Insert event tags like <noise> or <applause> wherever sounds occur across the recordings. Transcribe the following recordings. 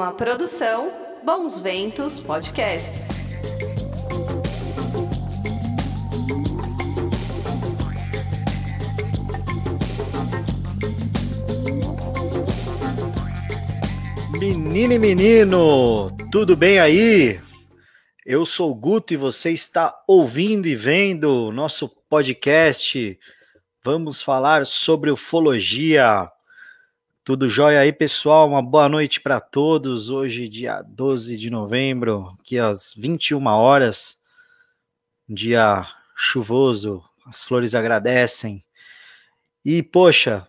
Uma produção Bons Ventos Podcasts. Menina e menino, tudo bem aí? Eu sou o Guto e você está ouvindo e vendo nosso podcast. Vamos falar sobre ufologia. Tudo jóia aí, pessoal? Uma boa noite para todos. Hoje, dia 12 de novembro, aqui às 21 horas. Dia chuvoso, as flores agradecem. E, poxa,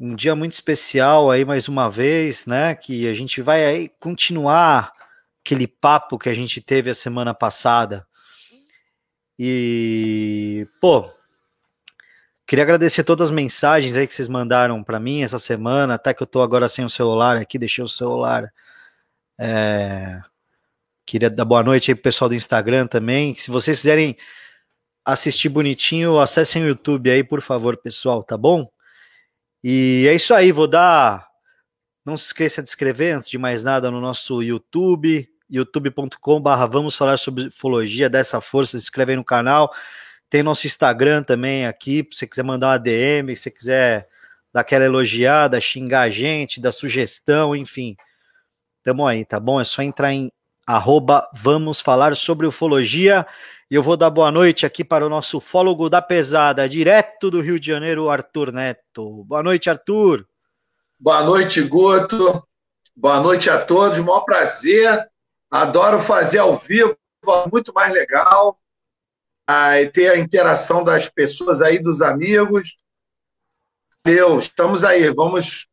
um dia muito especial aí mais uma vez, né? Que a gente vai aí continuar aquele papo que a gente teve a semana passada. E, pô, queria agradecer todas as mensagens aí que vocês mandaram para mim essa semana, até que eu tô agora sem o celular aqui, deixei o celular. É... Queria dar boa noite aí pro pessoal do Instagram também. Se vocês quiserem assistir bonitinho, acessem o YouTube aí, por favor, pessoal, tá bom? E é isso aí, vou dar. Não se esqueça de inscrever, antes de mais nada, no nosso YouTube, youtube.com.br. Vamos falar sobre ufologia, dessa força, se inscreve aí no canal. Tem nosso Instagram também aqui, se você quiser mandar uma DM, se você quiser dar aquela elogiada, xingar a gente, dar sugestão, enfim. Tamo aí, tá bom? É só entrar em arroba vamos falar sobre ufologia. E eu vou dar boa noite aqui para o nosso fólogo da pesada, direto do Rio de Janeiro, Arthur Neto. Boa noite, Arthur. Boa noite, Guto. Boa noite a todos. Maior prazer. Adoro fazer ao vivo, muito mais legal. E ter a interação das pessoas aí, dos amigos. Deus, estamos aí. Vamos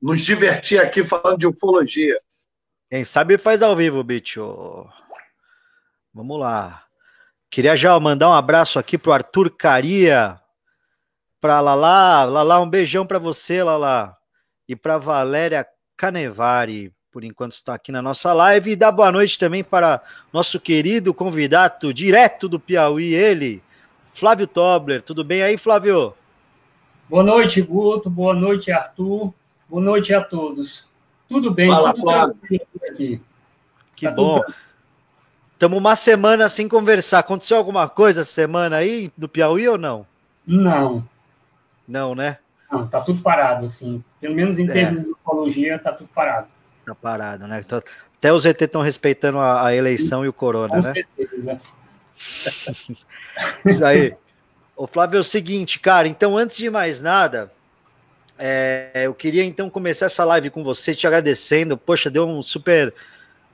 nos divertir aqui falando de ufologia. Quem sabe faz ao vivo, bicho. Vamos lá. Queria já mandar um abraço aqui pro Arthur Caria, pra Lala, Lala, um beijão para você, Lala, e para Valéria Canevari, por enquanto está aqui na nossa live, e dá boa noite também para nosso querido convidado, direto do Piauí, ele, Flávio Tobler. Tudo bem aí, Flávio? Boa noite, Guto, boa noite, Arthur, boa noite a todos. Tudo bem, Fala, tudo Flávio. aqui. Que Tá bom. Estamos uma semana sem conversar. Aconteceu alguma coisa essa semana aí do Piauí ou não? Não, Não, né? não, tá tudo parado, assim. Pelo menos em É. termos de ufologia, tá tudo parado. Tá parado, né? Então, Até os ET estão respeitando a, a eleição e o corona, Com né? certeza. <laughs> Isso aí. Ô, Flávio, é o seguinte, cara, então antes de mais nada, é, eu queria então começar essa live com você, te agradecendo. Poxa, deu um super.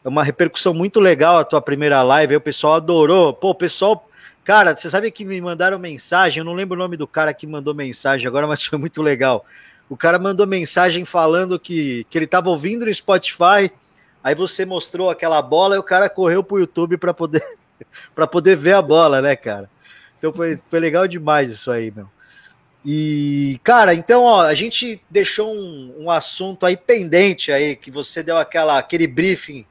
Uma repercussão muito legal a tua primeira live, aí o pessoal adorou. Pô, o pessoal. Cara, você sabe que me mandaram mensagem, eu não lembro o nome do cara que mandou mensagem agora, mas <laughs> foi muito legal. O cara mandou mensagem falando que, que ele estava ouvindo no Spotify, aí você mostrou aquela bola e o cara correu pro YouTube para poder, <laughs> para poder ver a bola, né, cara? Então foi, foi legal demais isso aí, meu. E, cara, então, ó, a gente deixou um, um assunto aí pendente aí, que você deu aquela, aquele briefing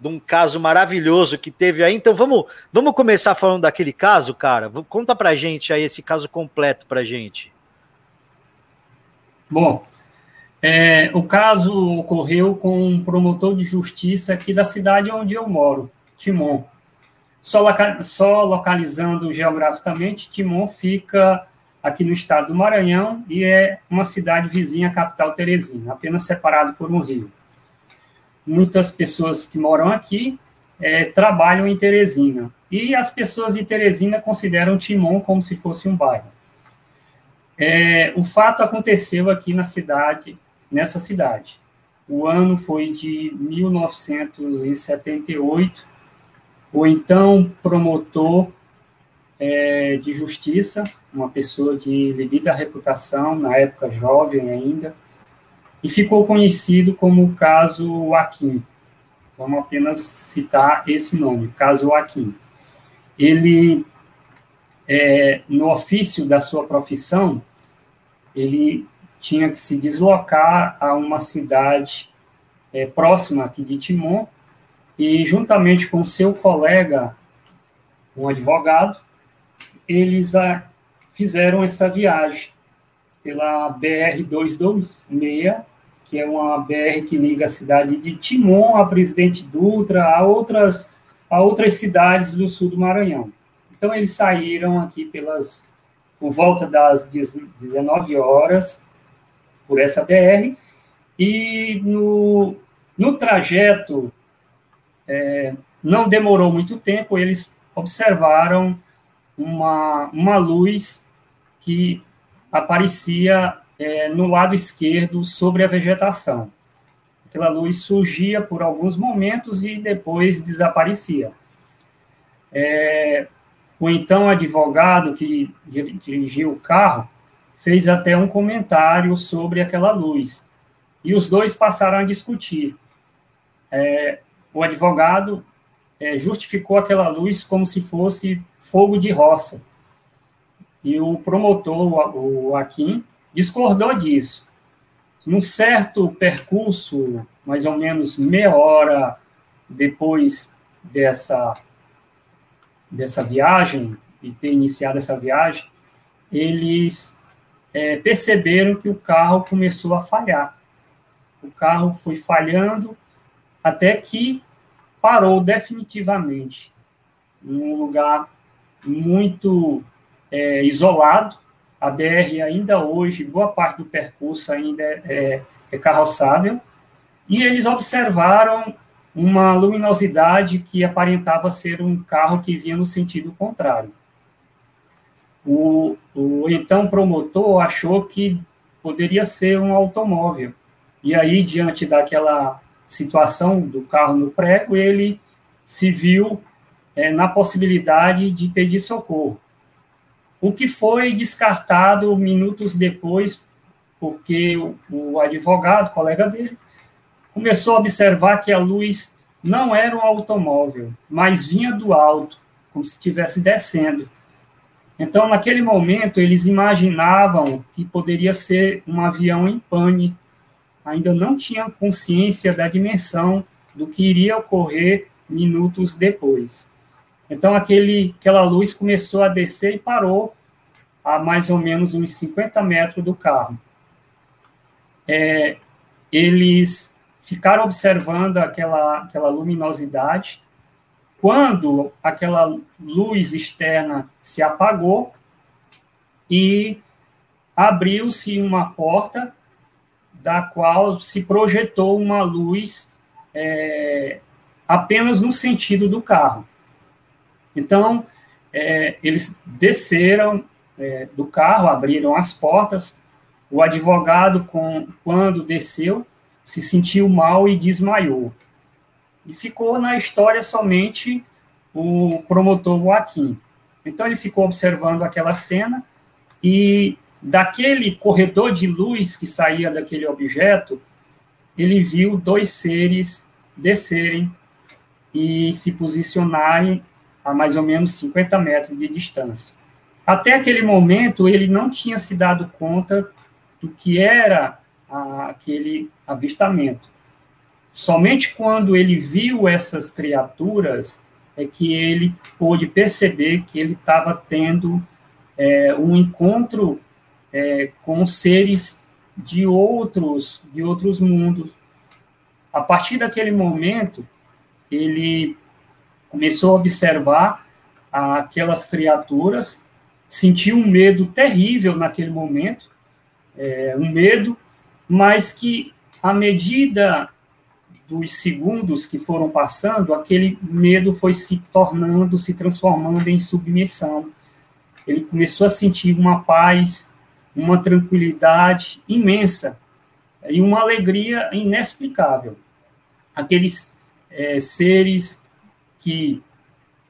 de um caso maravilhoso que teve aí. Então, vamos, vamos começar falando daquele caso, cara? Conta pra gente aí esse caso completo pra gente. Bom, é, o caso ocorreu com um promotor de justiça aqui da cidade onde eu moro, Timon. Só, loca- só localizando geograficamente, Timon fica aqui no estado do Maranhão e é uma cidade vizinha à capital Teresina, apenas separado por um rio. Muitas pessoas que moram aqui é, trabalham em Teresina e as pessoas de Teresina consideram Timon como se fosse um bairro. É, o fato aconteceu aqui na cidade, nessa cidade. O ano foi de 1978. O então promotor é, de justiça, uma pessoa de devida reputação, na época jovem ainda, e ficou conhecido como o caso Joaquim. Vamos apenas citar esse nome, caso Joaquim. Ele é, no ofício da sua profissão, ele tinha que se deslocar a uma cidade é, próxima aqui de Timon, e juntamente com seu colega, um advogado, eles a, fizeram essa viagem pela BR-226 que é uma BR que liga a cidade de Timon a Presidente Dutra, a outras, a outras cidades do sul do Maranhão. Então, eles saíram aqui pelas, por volta das 19 horas, por essa BR, e no, no trajeto, é, não demorou muito tempo, eles observaram uma, uma luz que aparecia é, no lado esquerdo sobre a vegetação. Aquela luz surgia por alguns momentos e depois desaparecia. É, o então advogado que dirigiu o carro fez até um comentário sobre aquela luz. E os dois passaram a discutir. É, o advogado é, justificou aquela luz como se fosse fogo de roça. E o promotor, o, o Akin, discordou disso. Num certo percurso, mais ou menos meia hora depois dessa, dessa viagem, de ter iniciado essa viagem, eles é, perceberam que o carro começou a falhar. O carro foi falhando até que parou definitivamente em um lugar muito é, isolado, a BR ainda hoje, boa parte do percurso ainda é, é, é carroçável, e eles observaram uma luminosidade que aparentava ser um carro que vinha no sentido contrário. O, o então promotor achou que poderia ser um automóvel. E aí, diante daquela situação do carro no prego, ele se viu é, na possibilidade de pedir socorro o que foi descartado minutos depois, porque o, o advogado, colega dele, começou a observar que a luz não era um automóvel, mas vinha do alto, como se estivesse descendo. Então, naquele momento, eles imaginavam que poderia ser um avião em pane. Ainda não tinham consciência da dimensão do que iria ocorrer minutos depois. Então, aquele, aquela luz começou a descer e parou a mais ou menos uns 50 metros do carro. É, eles ficaram observando aquela, aquela luminosidade. Quando aquela luz externa se apagou e abriu-se uma porta da qual se projetou uma luz é, apenas no sentido do carro. Então, é, eles desceram é, do carro, abriram as portas. O advogado, com, quando desceu, se sentiu mal e desmaiou. E ficou na história somente o promotor Joaquim. Então, ele ficou observando aquela cena e daquele corredor de luz que saía daquele objeto, ele viu dois seres descerem e se posicionarem a mais ou menos 50 metros de distância. Até aquele momento, ele não tinha se dado conta do que era aquele avistamento. Somente quando ele viu essas criaturas é que ele pôde perceber que ele estava tendo é, um encontro é, com seres de outros de outros mundos. A partir daquele momento, ele começou a observar aquelas criaturas, sentiu um medo terrível naquele momento, é, um medo, mas que à medida dos segundos que foram passando, aquele medo foi se tornando, se transformando em submissão. Ele começou a sentir uma paz, uma tranquilidade imensa e uma alegria inexplicável. Aqueles é, seres que,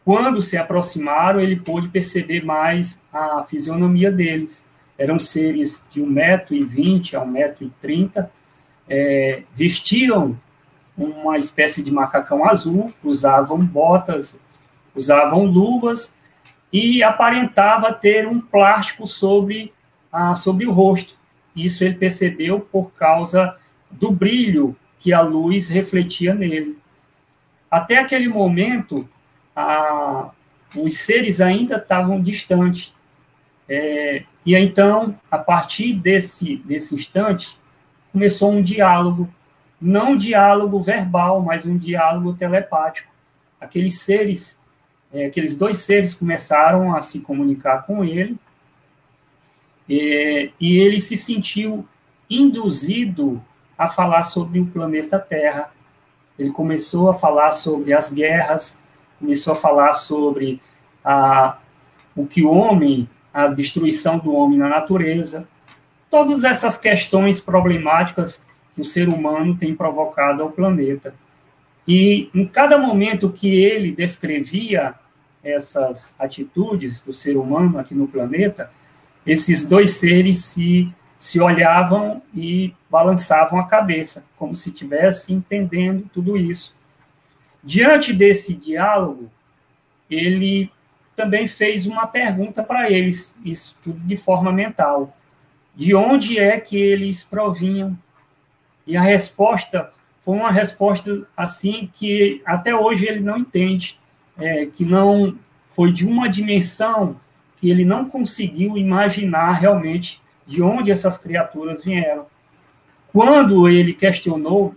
quando se aproximaram, ele pôde perceber mais a fisionomia deles. Eram seres de 1,20m a 1,30m, é, vestiam uma espécie de macacão azul, usavam botas, usavam luvas e aparentava ter um plástico sobre, a, sobre o rosto. Isso ele percebeu por causa do brilho que a luz refletia nele. Até aquele momento, os seres ainda estavam distantes. É, e então, a partir desse, desse instante, começou um diálogo, não um diálogo verbal, mas um diálogo telepático. Aqueles seres, é, aqueles dois seres começaram a se comunicar com ele, e, e ele se sentiu induzido a falar sobre o planeta Terra. Ele começou a falar sobre as guerras, começou a falar sobre a, o que o homem, a destruição do homem na natureza, todas essas questões problemáticas que o ser humano tem provocado ao planeta. E em cada momento que ele descrevia essas atitudes do ser humano aqui no planeta, esses dois seres se, se olhavam e balançavam a cabeça, como se estivessem entendendo tudo isso. Diante desse diálogo, ele também fez uma pergunta para eles, isso tudo de forma mental. De onde é que eles provinham? E a resposta foi uma resposta assim que até hoje ele não entende, é, que não foi de uma dimensão que ele não conseguiu imaginar realmente de onde essas criaturas vieram. Quando ele questionou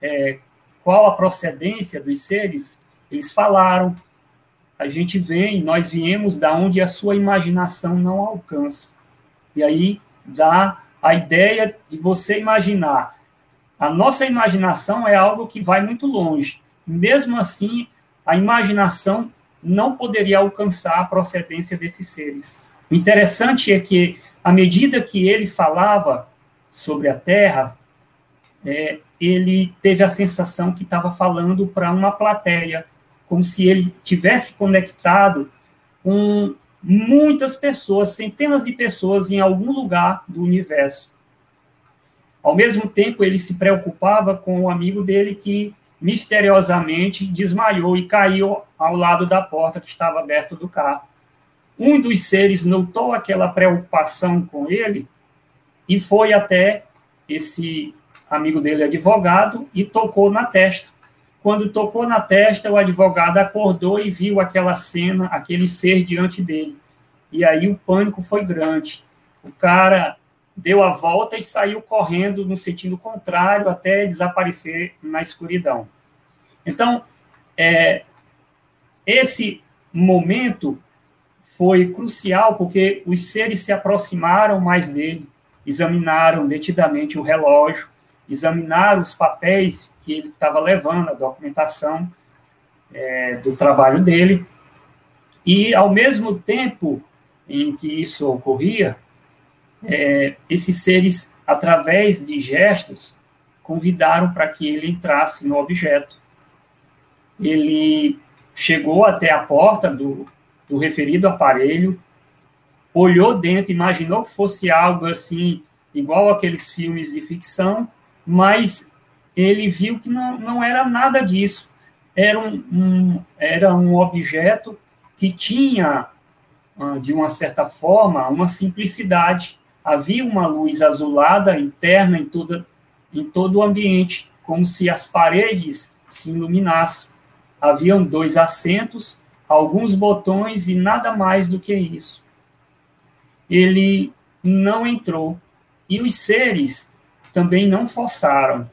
é, qual a procedência dos seres, eles falaram: a gente vem, nós viemos da onde a sua imaginação não alcança. E aí dá a ideia de você imaginar. A nossa imaginação é algo que vai muito longe. Mesmo assim, a imaginação não poderia alcançar a procedência desses seres. O interessante é que, à medida que ele falava sobre a Terra, é, ele teve a sensação que estava falando para uma plateia, como se ele tivesse conectado com muitas pessoas, centenas de pessoas em algum lugar do universo. Ao mesmo tempo, ele se preocupava com o amigo dele que misteriosamente desmaiou e caiu ao lado da porta que estava aberta do carro. Um dos seres notou aquela preocupação com ele e foi até esse amigo dele, advogado, e tocou na testa. Quando tocou na testa, o advogado acordou e viu aquela cena, aquele ser diante dele. E aí o pânico foi grande. O cara deu a volta e saiu correndo no sentido contrário até desaparecer na escuridão. Então, é, esse momento foi crucial porque os seres se aproximaram mais dele, examinaram detidamente o relógio, examinaram os papéis que ele estava levando, a documentação é, do trabalho dele, e ao mesmo tempo em que isso ocorria, é, esses seres, através de gestos, convidaram para que ele entrasse no objeto. Ele chegou até a porta do, do referido aparelho, olhou dentro, imaginou que fosse algo assim, igual aqueles filmes de ficção, mas ele viu que não, não era nada disso. Era um, um era um objeto que tinha, ah, de uma certa forma, uma simplicidade. Havia uma luz azulada interna em, toda, em todo o ambiente, como se as paredes se iluminassem. Haviam dois assentos, alguns botões e nada mais do que isso. Ele não entrou. E os seres também não forçaram.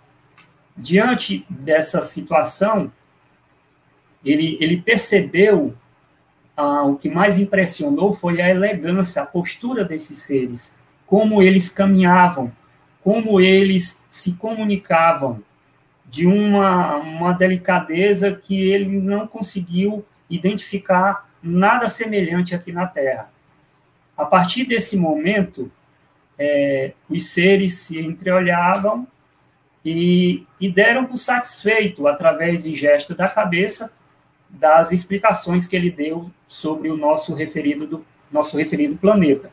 Diante dessa situação, ele, ele percebeu ah, o que mais impressionou foi a elegância, a postura desses seres, como eles caminhavam, como eles se comunicavam, de uma, uma delicadeza que ele não conseguiu identificar nada semelhante aqui na Terra. A partir desse momento, é, os seres se entreolhavam e, e deram por satisfeito, através de gesto da cabeça, das explicações que ele deu sobre o nosso referido, do, nosso referido planeta.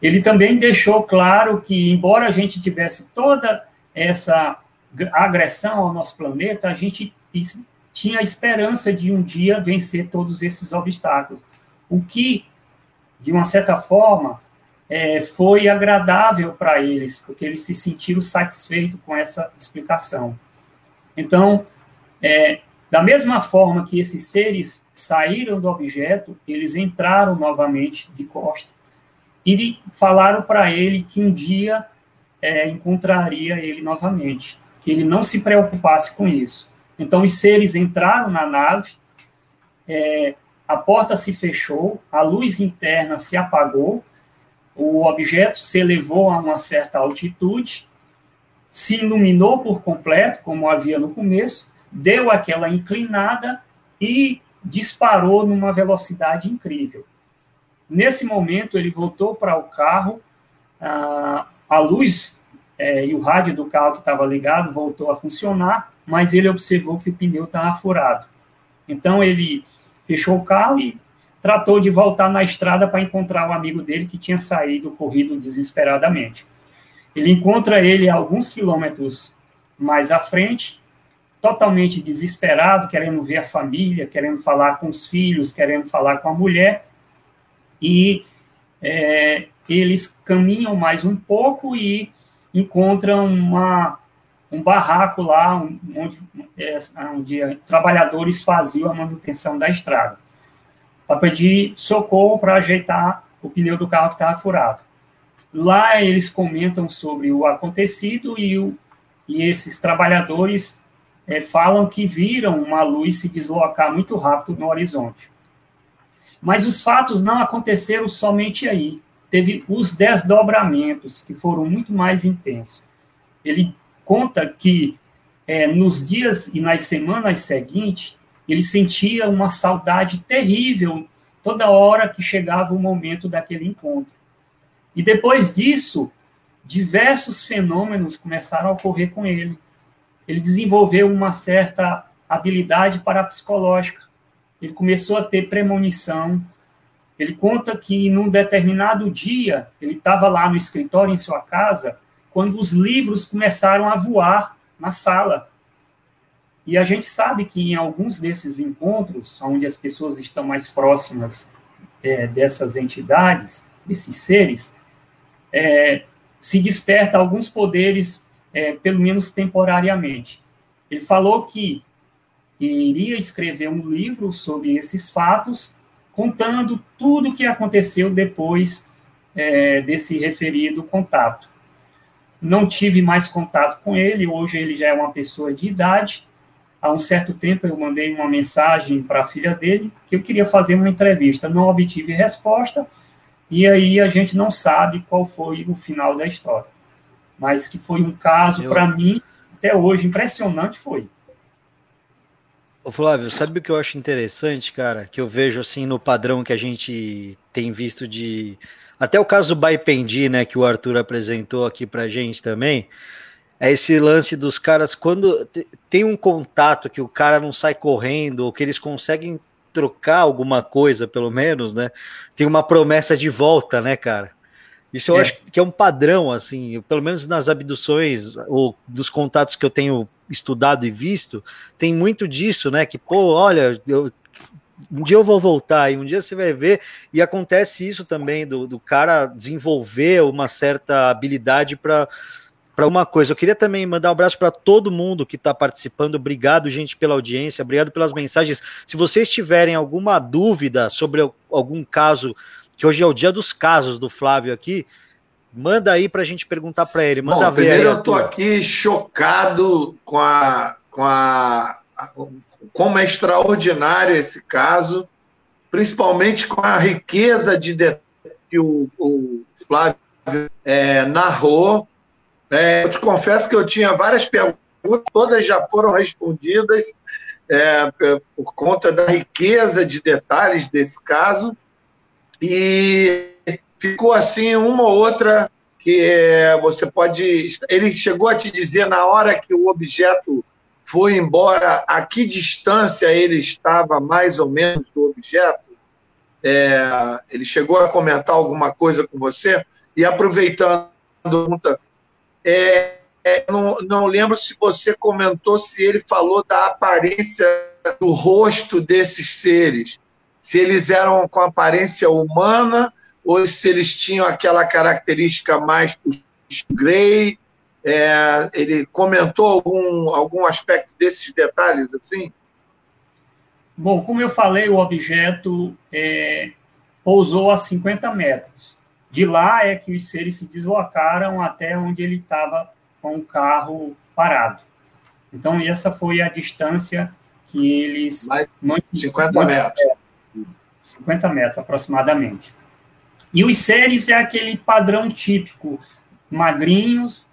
Ele também deixou claro que, embora a gente tivesse toda essa agressão ao nosso planeta, a gente tinha a esperança de um dia vencer todos esses obstáculos. O que, de uma certa forma, é, foi agradável para eles, porque eles se sentiram satisfeitos com essa explicação. Então, é, da mesma forma que esses seres saíram do objeto, eles entraram novamente de costa e falaram para ele que um dia é, encontraria ele novamente, que ele não se preocupasse com isso. Então, os seres entraram na nave, é, a porta se fechou, a luz interna se apagou, o objeto se elevou a uma certa altitude, se iluminou por completo, como havia no começo, deu aquela inclinada e disparou numa velocidade incrível. Nesse momento, ele voltou para o carro, a, luz é, e o rádio do carro que estava ligado voltou a funcionar, mas ele observou que o pneu estava furado. Então, ele fechou o carro e tratou de voltar na estrada para encontrar o amigo dele que tinha saído corrido desesperadamente. Ele encontra ele alguns quilômetros mais à frente, totalmente desesperado, querendo ver a família, querendo falar com os filhos, querendo falar com a mulher, e é, eles caminham mais um pouco e encontram uma, um barraco lá onde, é, onde trabalhadores faziam a manutenção da estrada, para pedir socorro para ajeitar o pneu do carro que estava furado. Lá eles comentam sobre o acontecido e, o, e esses trabalhadores é, falam que viram uma luz se deslocar muito rápido no horizonte. Mas os fatos não aconteceram somente aí. Teve os desdobramentos, que foram muito mais intensos. Ele conta que é, nos dias e nas semanas seguintes, ele sentia uma saudade terrível toda hora que chegava o momento daquele encontro. E depois disso, diversos fenômenos começaram a ocorrer com ele. Ele desenvolveu uma certa habilidade parapsicológica. Ele começou a ter premonição. Ele conta que num determinado dia, ele estava lá no escritório em sua casa, quando os livros começaram a voar na sala. E a gente sabe que em alguns desses encontros, onde as pessoas estão mais próximas é, dessas entidades, desses seres, é, se desperta alguns poderes, é, pelo menos temporariamente. Ele falou que iria escrever um livro sobre esses fatos, contando tudo o que aconteceu depois é, desse referido contato. Não tive mais contato com ele, hoje ele já é uma pessoa de idade. Há um certo tempo eu mandei uma mensagem para a filha dele que eu queria fazer uma entrevista. Não obtive resposta, e aí a gente não sabe qual foi o final da história. Mas que foi um caso, eu... para mim, até hoje, impressionante foi. Ô Flávio, sabe o que eu acho interessante, cara? Que eu vejo assim no padrão que a gente tem visto de. Até o caso Baipendi, né, que o Arthur apresentou aqui pra gente também. É esse lance dos caras, quando tem um contato que o cara não sai correndo, ou que eles conseguem trocar alguma coisa, pelo menos, né? Tem uma promessa de volta, né, cara? Isso eu é. acho que é um padrão, assim, pelo menos nas abduções ou dos contatos que eu tenho estudado e visto, tem muito disso, né? Que, pô, olha, eu, um dia eu vou voltar e um dia você vai ver, e acontece isso também, do, do cara desenvolver uma certa habilidade para para uma coisa. Eu queria também mandar um abraço para todo mundo que está participando. Obrigado, gente, pela audiência, obrigado pelas mensagens. Se vocês tiverem alguma dúvida sobre algum caso, que hoje é o dia dos casos do Flávio aqui, manda aí para a gente perguntar para ele. Manda Bom, ver. Primeiro, eu estou aqui chocado com a, com a, como é extraordinário esse caso, principalmente com a riqueza de detalhes que o, o Flávio é, narrou é, eu te confesso que eu tinha várias perguntas, todas já foram respondidas é, por conta da riqueza de detalhes desse caso. E ficou assim uma ou outra que é, você pode. Ele chegou a te dizer na hora que o objeto foi embora a que distância ele estava mais ou menos do objeto? É, ele chegou a comentar alguma coisa com você? E aproveitando a pergunta é, é, não, não lembro se você comentou se ele falou da aparência do rosto desses seres. Se eles eram com aparência humana ou se eles tinham aquela característica mais grey. É, ele comentou algum, algum aspecto desses detalhes assim? Bom, como eu falei, o objeto é, pousou a 50 metros. De lá é que os seres se deslocaram até onde ele estava com o carro parado. Então, essa foi a distância que eles. Mais 50 metros. 50 metros aproximadamente. E os seres é aquele padrão típico: magrinhos,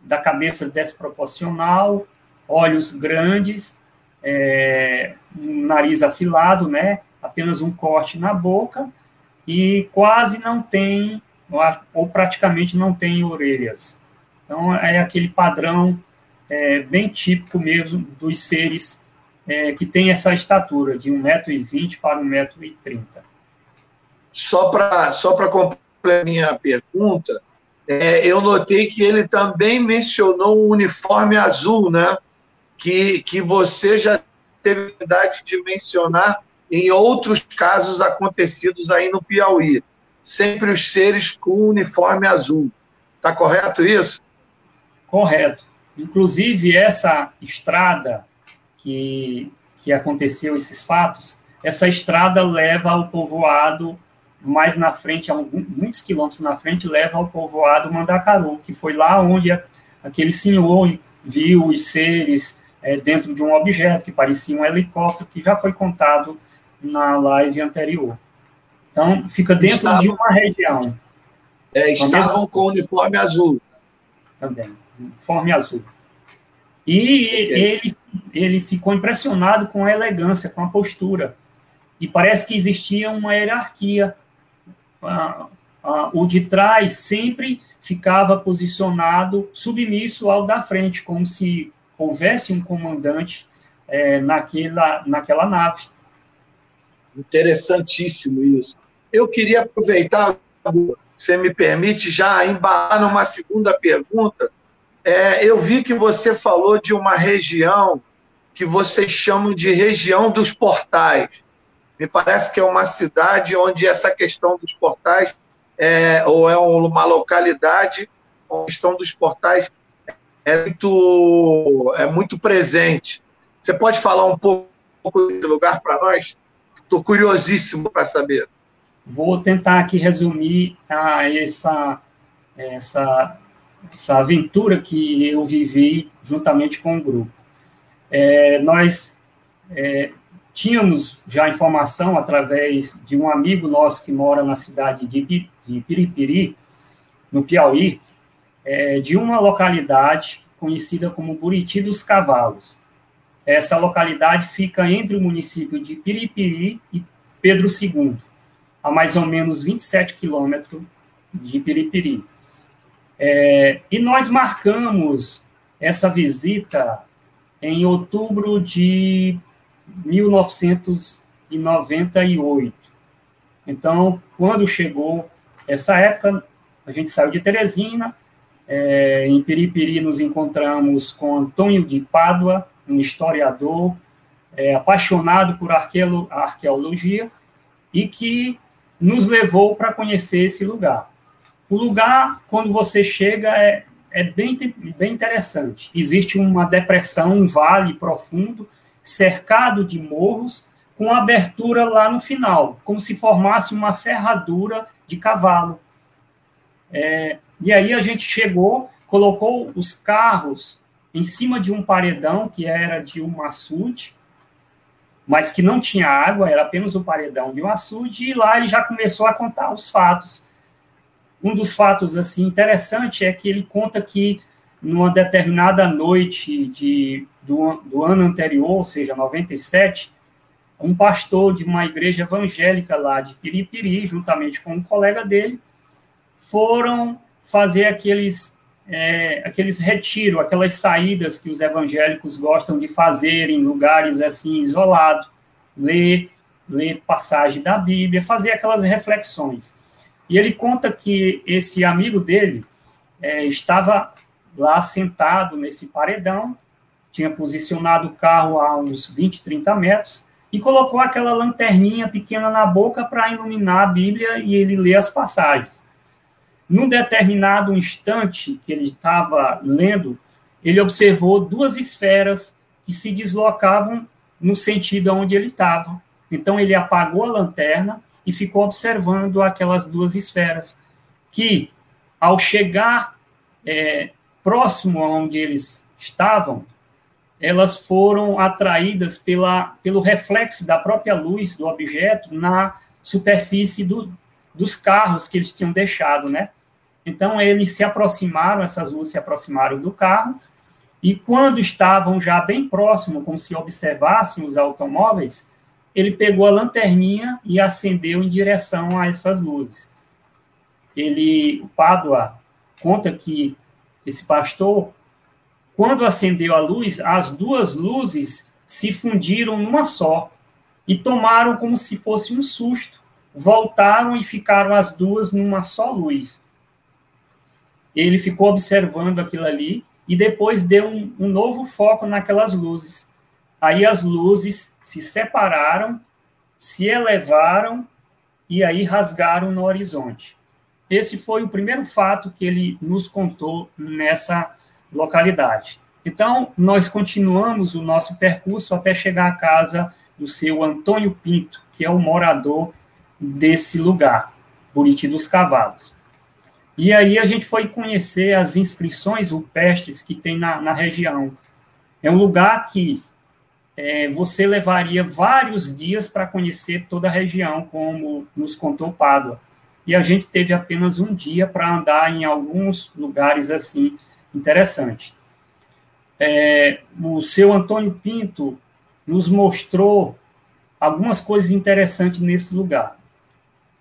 da cabeça desproporcional, olhos grandes, é, um nariz afilado, né? Apenas um corte na boca e quase não tem, ou praticamente não tem orelhas. Então, é aquele padrão é, bem típico mesmo dos seres é, que tem essa estatura, de 1,20m para 1,30m. Só para só completar minha pergunta, é, eu notei que ele também mencionou o uniforme azul, né? Que, que você já teve a oportunidade de mencionar em outros casos acontecidos aí no Piauí. Sempre os seres com uniforme azul. Está correto isso? Correto. Inclusive, essa estrada que, que aconteceu esses fatos, essa estrada leva ao povoado mais na frente, muitos quilômetros na frente, leva ao povoado Mandacaru, que foi lá onde aquele senhor viu os seres é, dentro de um objeto que parecia um helicóptero, que já foi contado na live anterior. Então, fica dentro estavam, de uma região. É, estavam com uniforme azul. Também, uniforme azul. E ele, ele ficou impressionado com a elegância, com a postura. E parece que existia uma hierarquia o de trás sempre ficava posicionado submisso ao da frente, como se houvesse um comandante é, naquela, naquela nave. Interessantíssimo isso. Eu queria aproveitar, você me permite, já embalar numa segunda pergunta. É, eu vi que você falou de uma região que vocês chamam de região dos portais. Me parece que é uma cidade onde essa questão dos portais, é, ou é uma localidade onde a questão dos portais é muito, é muito presente. Você pode falar um pouco desse lugar para nós? Estou curiosíssimo para saber. Vou tentar aqui resumir a essa, essa, essa aventura que eu vivi juntamente com o grupo. É, nós é, tínhamos já informação através de um amigo nosso que mora na cidade de, de Piripiri, no Piauí, é, de uma localidade conhecida como Buriti dos Cavalos. Essa localidade fica entre o município de Piripiri e Pedro II, a mais ou menos 27 quilômetros de Piripiri. É, e nós marcamos essa visita em outubro de 1998. Então, quando chegou essa época, a gente saiu de Teresina, é, em Piripiri nos encontramos com Antônio de Pádua, um historiador é, apaixonado por arqueolo, arqueologia e que nos levou para conhecer esse lugar. O lugar, quando você chega, é, é bem, bem interessante. Existe uma depressão, um vale profundo, cercado de morros, com abertura lá no final, como se formasse uma ferradura de cavalo. É, e aí a gente chegou, colocou os carros em cima de um paredão que era de um açude, mas que não tinha água, era apenas o paredão de um açude, e lá ele já começou a contar os fatos. Um dos fatos assim interessante é que ele conta que numa determinada noite de, do, do ano anterior, ou seja, 97, um pastor de uma igreja evangélica lá de Piripiri, juntamente com um colega dele, foram fazer aqueles, é, aqueles retiros, aquelas saídas que os evangélicos gostam de fazer em lugares assim isolados, ler, ler passagem da Bíblia, fazer aquelas reflexões. E ele conta que esse amigo dele é, estava lá sentado nesse paredão, tinha posicionado o carro a uns 20, 30 metros e colocou aquela lanterninha pequena na boca para iluminar a Bíblia e ele ler as passagens. Num determinado instante que ele estava lendo, ele observou duas esferas que se deslocavam no sentido onde ele estava. Então ele apagou a lanterna e ficou observando aquelas duas esferas. que, ao chegar é, próximo a onde eles estavam, elas foram atraídas pela, pelo reflexo da própria luz do objeto na superfície do, dos carros que eles tinham deixado, né? Então, eles se aproximaram, essas luzes se aproximaram do carro, e quando estavam já bem próximo, como se observassem os automóveis, ele pegou a lanterninha e acendeu em direção a essas luzes. Ele, o Pádua conta que esse pastor, quando acendeu a luz, as duas luzes se fundiram numa só e tomaram como se fosse um susto. Voltaram e ficaram as duas numa só luz. Ele ficou observando aquilo ali e depois deu um, um novo foco naquelas luzes. Aí as luzes se separaram, se elevaram e aí rasgaram no horizonte. Esse foi o primeiro fato que ele nos contou nessa localidade. Então, nós continuamos o nosso percurso até chegar à casa do seu Antônio Pinto, que é o morador desse lugar, Buriti dos Cavalos. E aí a gente foi conhecer as inscrições rupestres que tem na, na região. É um lugar que é, você levaria vários dias para conhecer toda a região, como nos contou Pádua. E a gente teve apenas um dia para andar em alguns lugares assim interessantes. É, o seu Antônio Pinto nos mostrou algumas coisas interessantes nesse lugar.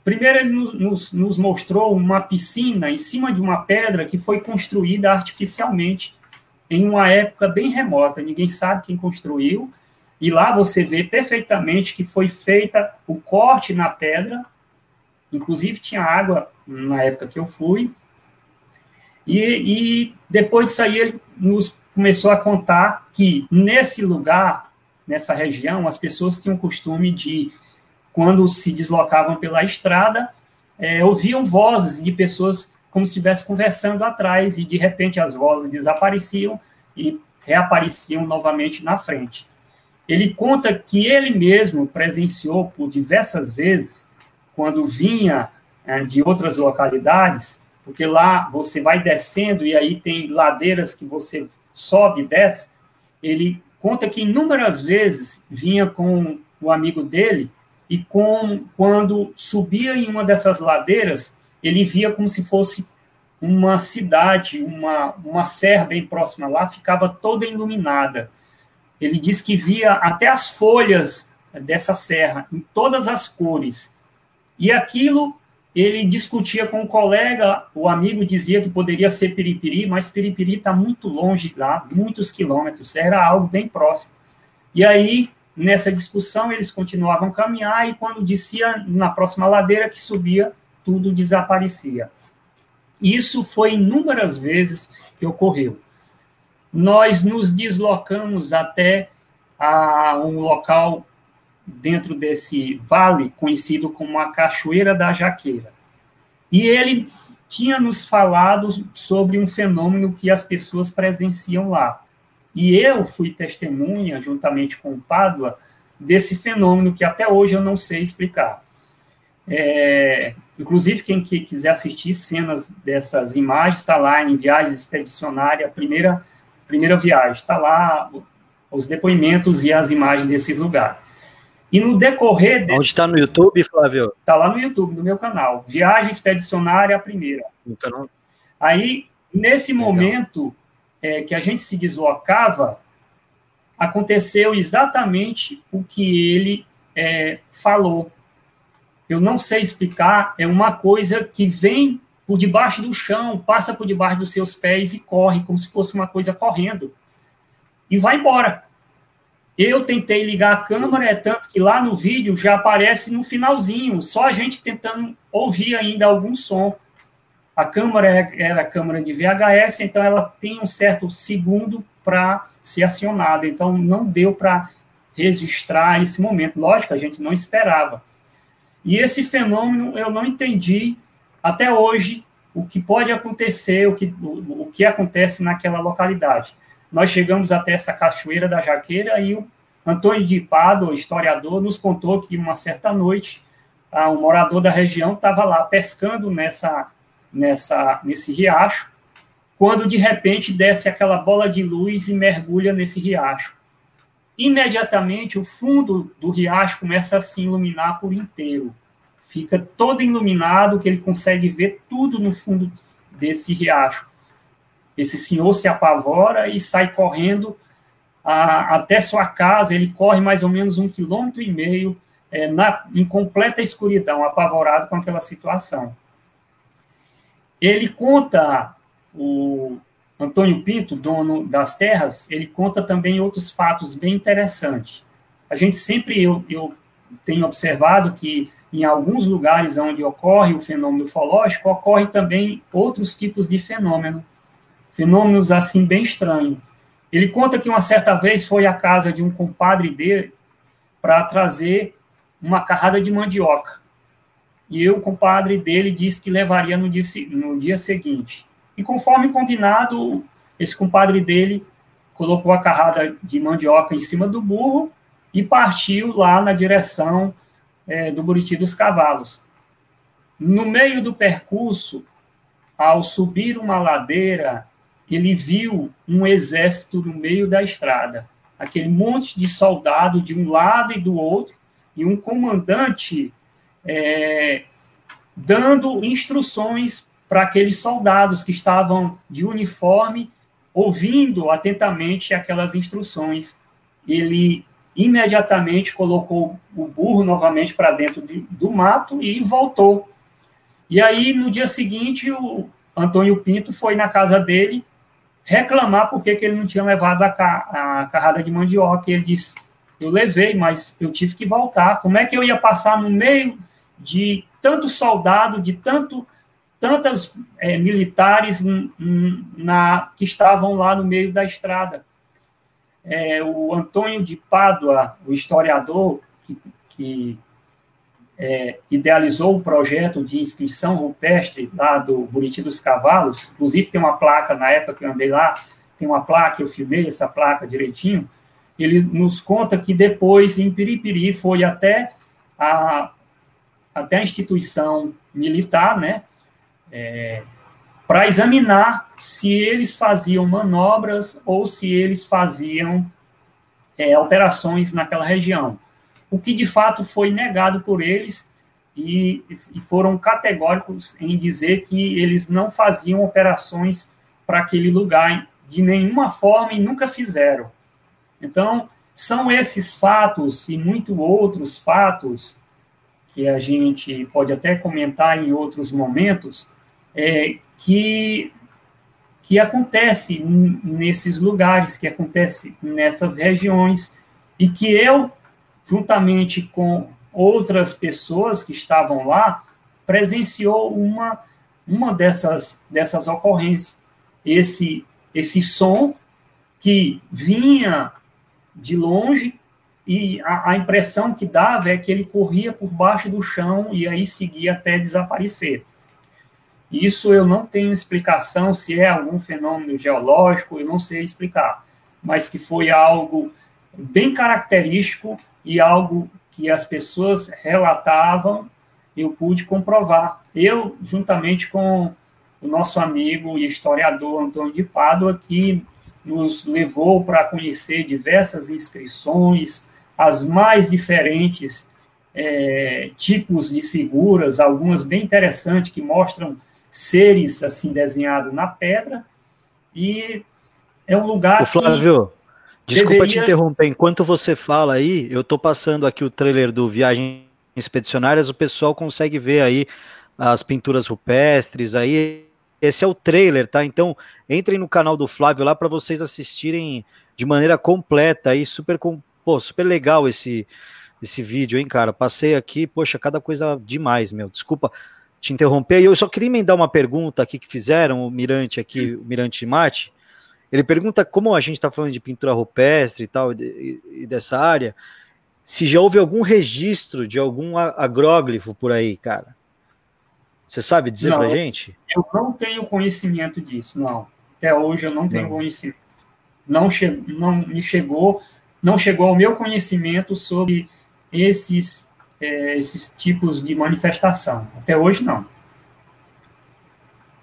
Primeiro, ele nos, nos, mostrou uma piscina em cima de uma pedra que foi construída artificialmente em uma época bem remota. Ninguém sabe quem construiu. E lá você vê perfeitamente que foi feita o corte na pedra. Inclusive tinha água na época que eu fui. E, e depois disso aí ele nos começou a contar que nesse lugar, nessa região, as pessoas tinham o costume de quando se deslocavam pela estrada, é, ouviam vozes de pessoas como se estivesse conversando atrás, e de repente as vozes desapareciam e reapareciam novamente na frente. Ele conta que ele mesmo presenciou por diversas vezes, quando vinha é, de outras localidades, porque lá você vai descendo e aí tem ladeiras que você sobe e desce. Ele conta que inúmeras vezes vinha com o amigo dele e com, quando subia em uma dessas ladeiras, ele via como se fosse uma cidade, uma, uma serra bem próxima lá, ficava toda iluminada. Ele diz que via até as folhas dessa serra, em todas as cores. E aquilo ele discutia com o um colega, o amigo dizia que poderia ser Piripiri, mas Piripiri está muito longe lá, muitos quilômetros, era algo bem próximo. E aí Nessa discussão, eles continuavam a caminhar e quando descia na próxima ladeira que subia, tudo desaparecia. Isso foi inúmeras vezes que ocorreu. Nós nos deslocamos até a um local dentro desse vale conhecido como a Cachoeira da Jaqueira. E ele tinha nos falado sobre um fenômeno que as pessoas presenciam lá. E eu fui testemunha, juntamente com o Pádua, desse fenômeno que até hoje eu não sei explicar. É, inclusive, quem que quiser assistir cenas dessas imagens, está lá em Viagens Expedicionária, a primeira, primeira viagem, está lá os depoimentos e as imagens desses lugares. E no decorrer... De... Onde está no YouTube, Flávio? Está lá no YouTube, no meu canal. Viagem Expedicionária, a primeira. No canal. Aí, nesse Legal. momento, é, que a gente se deslocava, aconteceu exatamente o que ele é, falou. Eu não sei explicar, é uma coisa que vem por debaixo do chão, passa por debaixo dos seus pés e corre, como se fosse uma coisa correndo. E vai embora. Eu tentei ligar a câmera, é tanto que lá no vídeo já aparece no finalzinho, só a gente tentando ouvir ainda algum som. A câmera é, era a câmera de VHS, então ela tem um certo segundo para ser acionada. Então não deu para registrar esse momento. Lógico, a gente não esperava. E esse fenômeno eu não entendi até hoje o que pode acontecer, o que, o, o que acontece naquela localidade. Nós chegamos até essa cachoeira da Jaqueira e o Antônio de Pado, historiador, nos contou que uma certa noite um morador da região estava lá pescando nessa nessa, nesse riacho, quando de repente desce aquela bola de luz e mergulha nesse riacho. Imediatamente o fundo do riacho começa a se iluminar por inteiro. Fica todo iluminado, que ele consegue ver tudo no fundo desse riacho. Esse senhor se apavora e sai correndo a, até sua casa. Ele corre mais ou menos um quilômetro e meio é, na, em completa escuridão, apavorado com aquela situação. Ele conta, o Antônio Pinto, dono das terras, ele conta também outros fatos bem interessantes. A gente sempre, eu, eu tenho observado que em alguns lugares onde ocorre o fenômeno ufológico, ocorre também outros tipos de fenômeno, fenômenos assim bem estranhos. Ele conta que uma certa vez foi à casa de um compadre dele para trazer uma carrada de mandioca. E o compadre dele disse que levaria no dia, no dia seguinte. E conforme combinado, esse compadre dele colocou a carrada de mandioca em cima do burro e partiu lá na direção é, do Buriti dos Cavalos. No meio do percurso, ao subir uma ladeira, ele viu um exército no meio da estrada, aquele monte de soldado de um lado e do outro, e um comandante é, dando instruções para aqueles soldados que estavam de uniforme, ouvindo atentamente aquelas instruções. Ele imediatamente colocou o burro novamente para dentro de, do mato e voltou. E aí, no dia seguinte, o Antônio Pinto foi na casa dele reclamar porque que ele não tinha levado a, a carrada de mandioca. Ele disse: eu levei, mas eu tive que voltar. Como é que eu ia passar no meio de tanto soldado, de tanto tantas é, militares na, que estavam lá no meio da estrada? É, o Antônio de Pádua, o historiador que, que é, idealizou o projeto de inscrição rupestre lá do Buriti dos Cavalos, inclusive tem uma placa, na época que eu andei lá, tem uma placa, eu filmei essa placa direitinho, ele nos conta que depois, em Piripiri, foi até a, até a instituição militar, né, é, para examinar se eles faziam manobras ou se eles faziam é, operações naquela região. O que de fato foi negado por eles e, e foram categóricos em dizer que eles não faziam operações para aquele lugar de nenhuma forma e nunca fizeram. Então, são esses fatos e muito outros fatos que a gente pode até comentar em outros momentos, é, que, que acontece nesses lugares, que acontece nessas regiões, e que eu, juntamente com outras pessoas que estavam lá, presenciou uma, uma dessas, dessas ocorrências. Esse, esse som que vinha de longe e a, a, impressão que dava é que ele corria por baixo do chão e aí seguia até desaparecer. Isso eu não tenho explicação se é algum fenômeno geológico, eu não sei explicar, mas que foi algo bem característico e algo que as pessoas relatavam, eu pude comprovar. Eu, juntamente com o nosso amigo e historiador Antônio de Pádua, que nos levou para conhecer diversas inscrições, as mais diferentes é, tipos de figuras, algumas bem interessantes que mostram seres assim desenhados na pedra, e é um lugar Ô, Flávio, que desculpa deveria... te interromper, enquanto você fala aí, eu estou passando aqui o trailer do Viagem Expedicionárias, o pessoal consegue ver aí as pinturas rupestres aí, esse é o trailer, tá? Então, entrem no canal do Flávio lá para vocês assistirem de maneira completa aí, super, pô, super legal esse esse vídeo, hein, cara? Passei aqui, poxa, cada coisa demais, meu. Desculpa te interromper. Eu só queria emendar uma pergunta aqui que fizeram, o Mirante aqui, o Mirante Mate. Ele pergunta como a gente está falando de pintura rupestre e tal, e, e, dessa área, se já houve algum registro de algum agróglifo por aí, cara. Você sabe dizer para gente? Eu não tenho conhecimento disso, não. Até hoje eu não tenho não. conhecimento. Não, che não me chegou, não chegou ao meu conhecimento sobre esses, é, esses tipos de manifestação. Até hoje não.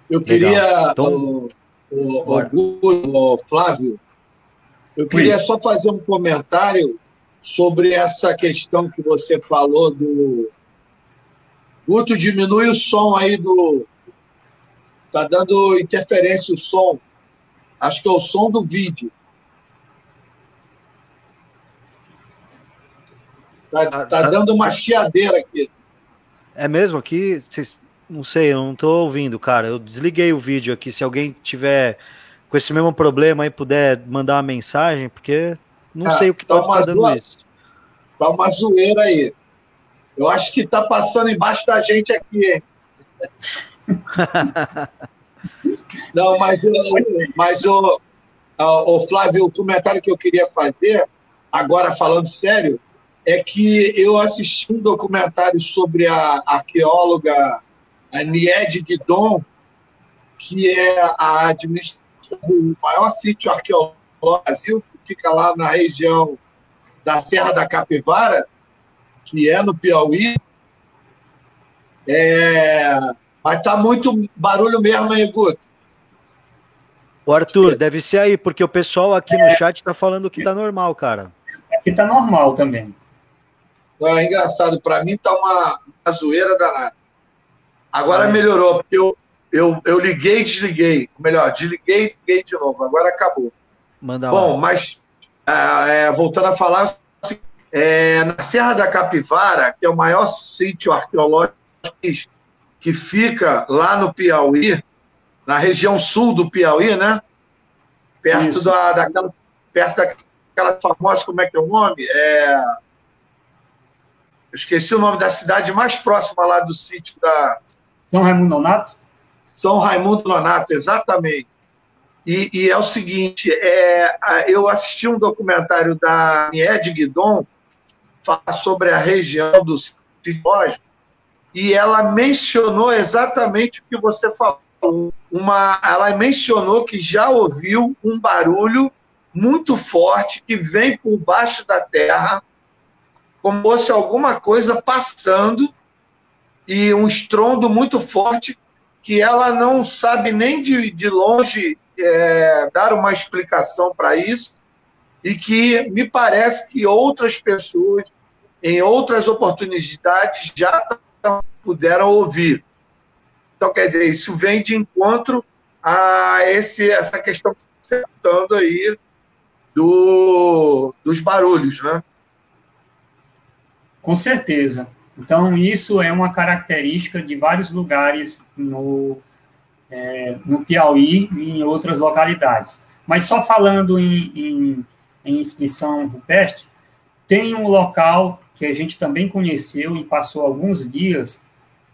Eu queria, então, o, o, o, o, Flávio, eu queria só fazer um comentário sobre essa questão que você falou do. Guto, diminui o som aí do. Tá dando interferência o som. Acho que é o som do vídeo. Tá, tá, tá dando uma chiadeira aqui. É mesmo? Aqui, vocês, não sei, eu não tô ouvindo, cara. Eu desliguei o vídeo aqui. Se alguém tiver com esse mesmo problema aí, puder mandar uma mensagem, porque não ah, sei o que tá, tá dando isso. Tá uma zoeira aí. Eu acho que tá passando embaixo da gente aqui, hein? <laughs> não, mas, mas o, o Flávio, o comentário que eu queria fazer, agora falando sério, é que eu assisti um documentário sobre a arqueóloga Nied Guidon, que é a administradora do maior sítio arqueológico do Brasil, que fica lá na região da Serra da Capivara, que é no Piauí. É... Mas tá muito barulho mesmo aí, Guto. O Arthur, deve ser aí, porque o pessoal aqui no chat está falando que tá normal, cara. Aqui tá normal também. É engraçado, para mim tá uma, uma zoeira danada. Agora é. melhorou, porque eu, eu, eu liguei e desliguei. Melhor, desliguei e liguei de novo. Agora acabou. Manda Bom, lá. mas é, é, voltando a falar, é, na Serra da Capivara, que é o maior sítio arqueológico que fica lá no Piauí, na região sul do Piauí, né? Perto da, daquela, perto daquela famosa, como é que é o nome? É, esqueci o nome da cidade mais próxima lá do sítio da. São Raimundo Nonato? São Raimundo Nonato, exatamente. E, e, é o seguinte: é, eu assisti um documentário da Nied Guidon sobre a região do sítio e ela mencionou exatamente o que você falou. Uma, ela mencionou que já ouviu um barulho muito forte que vem por baixo da terra como fosse alguma coisa passando e um estrondo muito forte que ela não sabe nem de, de longe é, dar uma explicação para isso e que me parece que outras pessoas, em outras oportunidades, já puderam ouvir. Então, quer dizer, isso vem de encontro a esse, essa questão que você está aí do, dos barulhos, né? Com certeza. Então, isso é uma característica de vários lugares no, é, no Piauí e em outras localidades. Mas só falando em, em, em inscrição rupestre, tem um local que a gente também conheceu e passou alguns dias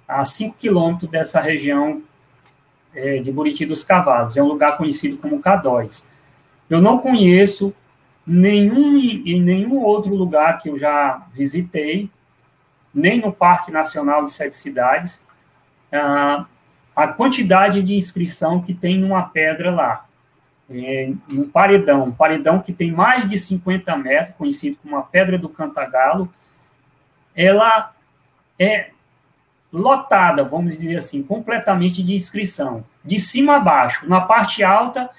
a 5 quilômetros dessa região é, de Buriti dos Cavalos. É um lugar conhecido como Cadóis. Eu não conheço nenhum em nenhum outro lugar que eu já visitei, nem no Parque Nacional de Sete Cidades, ah, a quantidade de inscrição que tem numa pedra lá, é, um paredão, um paredão que tem mais de 50 metros, conhecido como a Pedra do Cantagalo, ela é lotada, vamos dizer assim, completamente de inscrição, de cima a baixo. Na parte alta,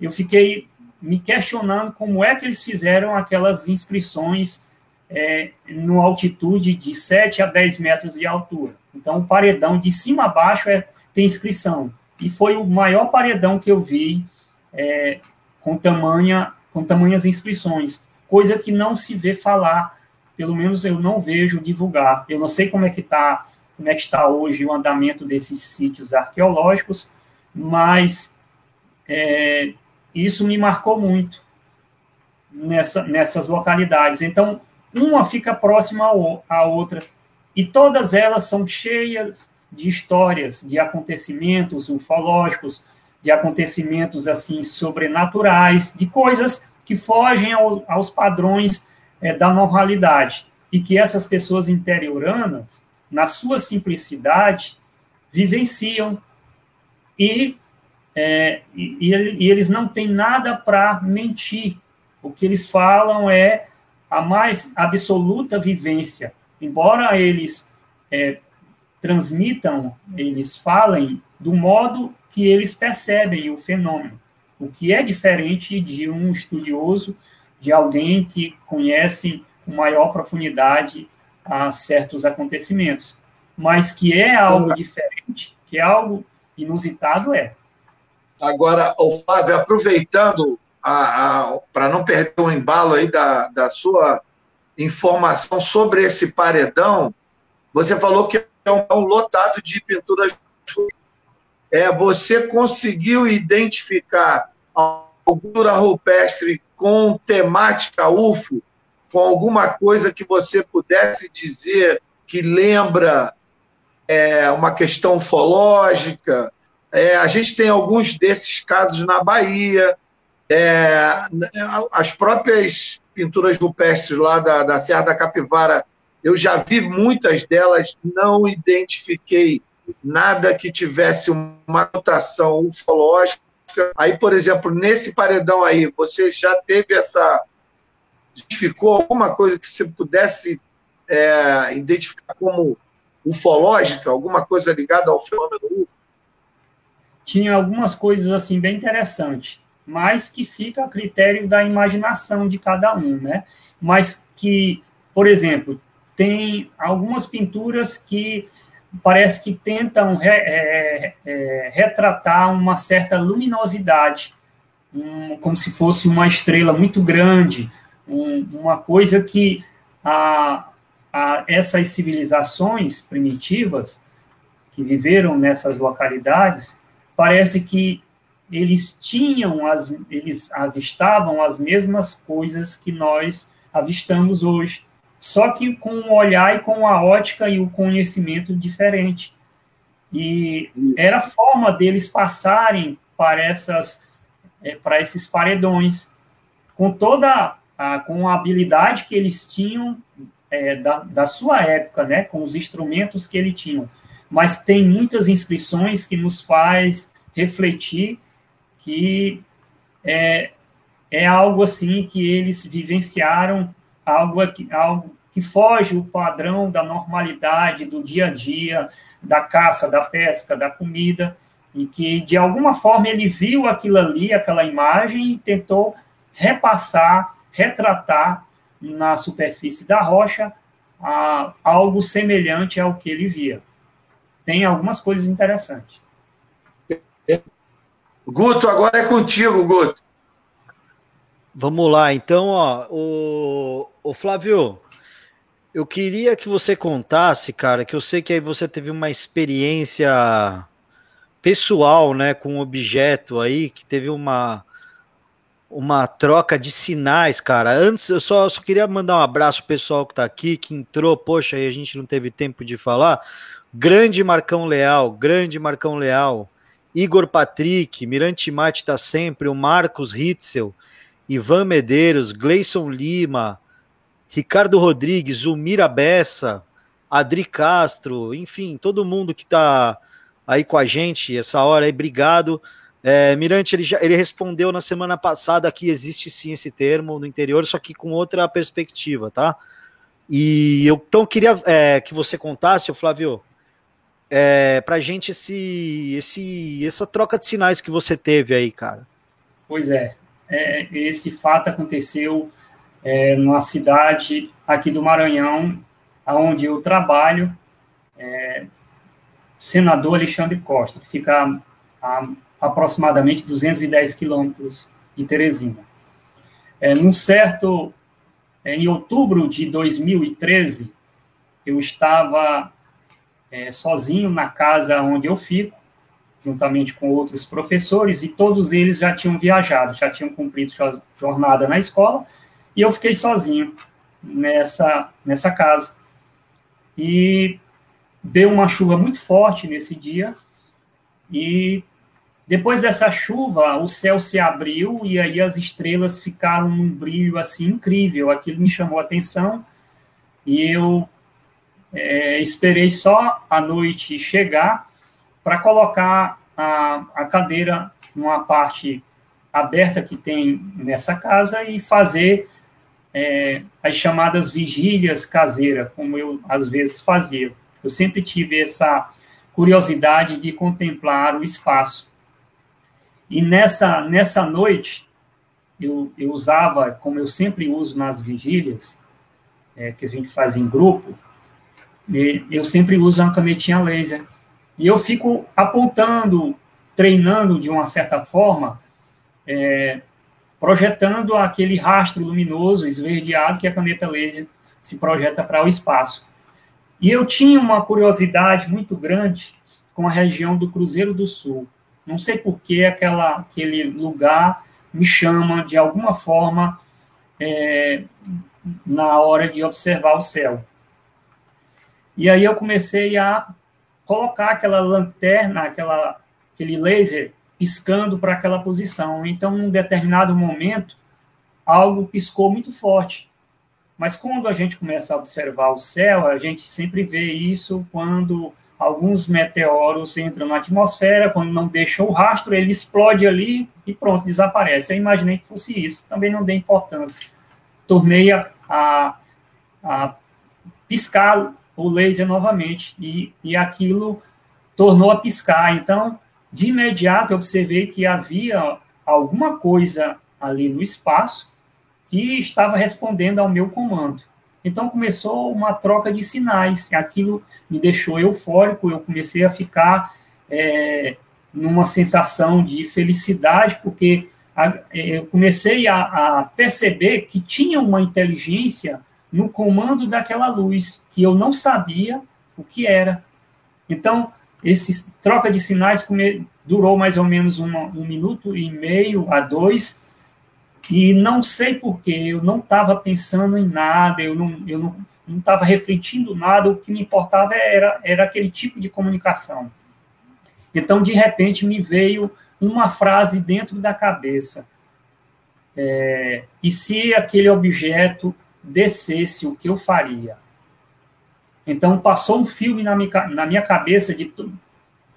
eu fiquei me questionando como é que eles fizeram aquelas inscrições é, no altitude de 7 a 10 metros de altura. Então, o paredão de cima a baixo é, tem inscrição. E foi o maior paredão que eu vi é, com, tamanha, com tamanhas inscrições, coisa que não se vê falar, pelo menos eu não vejo divulgar. Eu não sei como é que está como é que está hoje o andamento desses sítios arqueológicos, mas é, isso me marcou muito nessa, nessas localidades. Então, uma fica próxima à outra, e todas elas são cheias de histórias, de acontecimentos ufológicos, de acontecimentos assim sobrenaturais, de coisas que fogem ao, aos padrões é, da normalidade e que essas pessoas interioranas, na sua simplicidade, vivenciam e, é, e, e eles não têm nada para mentir. O que eles falam é a mais absoluta vivência. Embora eles é, transmitam, eles falem do modo que eles percebem o fenômeno, o que é diferente de um estudioso, de alguém que conhece com maior profundidade a certos acontecimentos, mas que é algo diferente, que é algo inusitado, é. Agora, o Flávio, aproveitando para não perder o embalo aí da, da sua informação sobre esse paredão, você falou que é um, um lotado de pinturas. É, você conseguiu identificar a cultura rupestre com temática UFO, com alguma coisa que você pudesse dizer que lembra é, uma questão ufológica? É, a gente tem alguns desses casos na Bahia, é, as próprias pinturas rupestres lá da, da Serra da Capivara, eu já vi muitas delas, não identifiquei nada que tivesse uma notação ufológica. Aí, por exemplo, nesse paredão aí, você já teve essa. Identificou alguma coisa que você pudesse é, identificar como ufológica, alguma coisa ligada ao fenômeno UFO? Tinha algumas coisas assim bem interessantes mas que fica a critério da imaginação de cada um, né? Mas que, por exemplo, tem algumas pinturas que parece que tentam re, é, é, retratar uma certa luminosidade, um, como se fosse uma estrela muito grande, um, uma coisa que a, a essas civilizações primitivas que viveram nessas localidades parece que eles tinham as, eles avistavam as mesmas coisas que nós avistamos hoje, só que com um olhar e com a ótica e o conhecimento diferente. E era a forma deles passarem para essas é, para esses paredões com toda a, com a habilidade que eles tinham é, da, da sua época, né, com os instrumentos que eles tinham. Mas tem muitas inscrições que nos faz refletir que é, é algo assim que eles vivenciaram, algo que, algo que foge o padrão da normalidade do dia a dia, da caça, da pesca, da comida, e que de alguma forma ele viu aquilo ali, aquela imagem, e tentou repassar, retratar na superfície da rocha a, algo semelhante ao que ele via. Tem algumas coisas interessantes. Guto, agora é contigo, Guto. Vamos lá, então, ó, o, o Flávio, eu queria que você contasse, cara, que eu sei que aí você teve uma experiência pessoal, né, com um objeto aí, que teve uma uma troca de sinais, cara. Antes, eu só, só queria mandar um abraço pro pessoal que tá aqui, que entrou, poxa, aí a gente não teve tempo de falar. Grande Marcão Leal, grande Marcão Leal. Igor Patrick, Mirante Mate está sempre, o Marcos Ritzel, Ivan Medeiros, Gleison Lima, Ricardo Rodrigues, o Bessa, Adri Castro, enfim, todo mundo que está aí com a gente essa hora aí, obrigado. É, Mirante, ele, já, ele respondeu na semana passada que existe sim esse termo no interior, só que com outra perspectiva, tá? E eu então queria é, que você contasse, Flávio, é, pra gente esse, esse, essa troca de sinais que você teve aí, cara. Pois é, é esse fato aconteceu é, numa cidade aqui do Maranhão, onde eu trabalho, é, senador Alexandre Costa, que fica a, aproximadamente 210 quilômetros de Teresina. É, num certo, é, em outubro de 2013, eu estava é, sozinho na casa onde eu fico, juntamente com outros professores, e todos eles já tinham viajado, já tinham cumprido jornada na escola, e eu fiquei sozinho nessa, nessa casa. E deu uma chuva muito forte nesse dia, e depois dessa chuva, o céu se abriu e aí as estrelas ficaram num brilho assim incrível. Aquilo me chamou a atenção e eu é, esperei só a noite chegar para colocar a, a cadeira numa parte aberta que tem nessa casa e fazer é, as chamadas vigílias caseiras, como eu às vezes fazia. Eu sempre tive essa curiosidade de contemplar o espaço. E nessa, nessa noite, eu, eu usava, como eu sempre uso nas vigílias, é, que a gente faz em grupo, eu sempre uso uma canetinha laser. E eu fico apontando, treinando de uma certa forma, é, projetando aquele rastro luminoso esverdeado que a caneta laser se projeta para o espaço. E eu tinha uma curiosidade muito grande com a região do Cruzeiro do Sul. Não sei por que aquela, aquele lugar me chama de alguma forma é, na hora de observar o céu. E aí eu comecei a colocar aquela lanterna, aquela, aquele laser piscando para aquela posição. Então, num determinado momento, algo piscou muito forte. Mas quando a gente começa a observar o céu, a gente sempre vê isso quando alguns meteoros entram na atmosfera, quando não deixam o rastro, ele explode ali e pronto, desaparece. Eu imaginei que fosse isso, também não dei importância. Tornei a, a, a piscar o laser novamente e, e aquilo tornou a piscar. Então, de imediato, eu observei que havia alguma coisa ali no espaço que estava respondendo ao meu comando. Então começou uma troca de sinais. Aquilo me deixou eufórico. Eu comecei a ficar é, numa sensação de felicidade, porque a, é, eu comecei a, a, perceber que tinha uma inteligência no comando daquela luz que eu não sabia o que era. Então esse troca de sinais durou mais ou menos uma, um minuto e meio a dois, e não sei porquê, eu não estava pensando em nada, eu não eu não não estava refletindo nada, o que me importava era, era aquele tipo de comunicação. Então, de repente, me veio uma frase dentro da cabeça. É, e se aquele objeto descesse, o que eu faria? Então, passou um filme na minha, na minha cabeça de,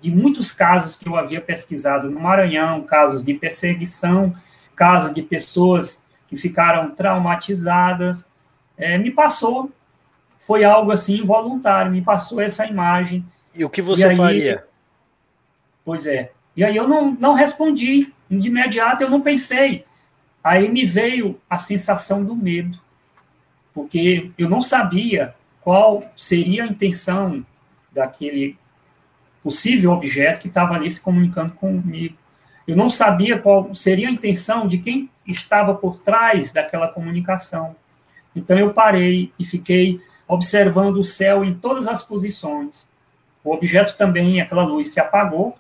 de muitos casos que eu havia pesquisado no Maranhão, casos de perseguição, casos de pessoas que ficaram traumatizadas. É, me passou, foi algo assim involuntário, me passou essa imagem. E o que você aí, faria? Pois é. E aí eu não, não respondi, de imediato eu não pensei. Aí me veio a sensação do medo, porque eu não sabia qual seria a intenção daquele possível objeto que estava ali se comunicando comigo. Eu não sabia qual seria a intenção de quem estava por trás daquela comunicação. Então eu parei e fiquei observando o céu em todas as posições. O objeto também, aquela luz se apagou,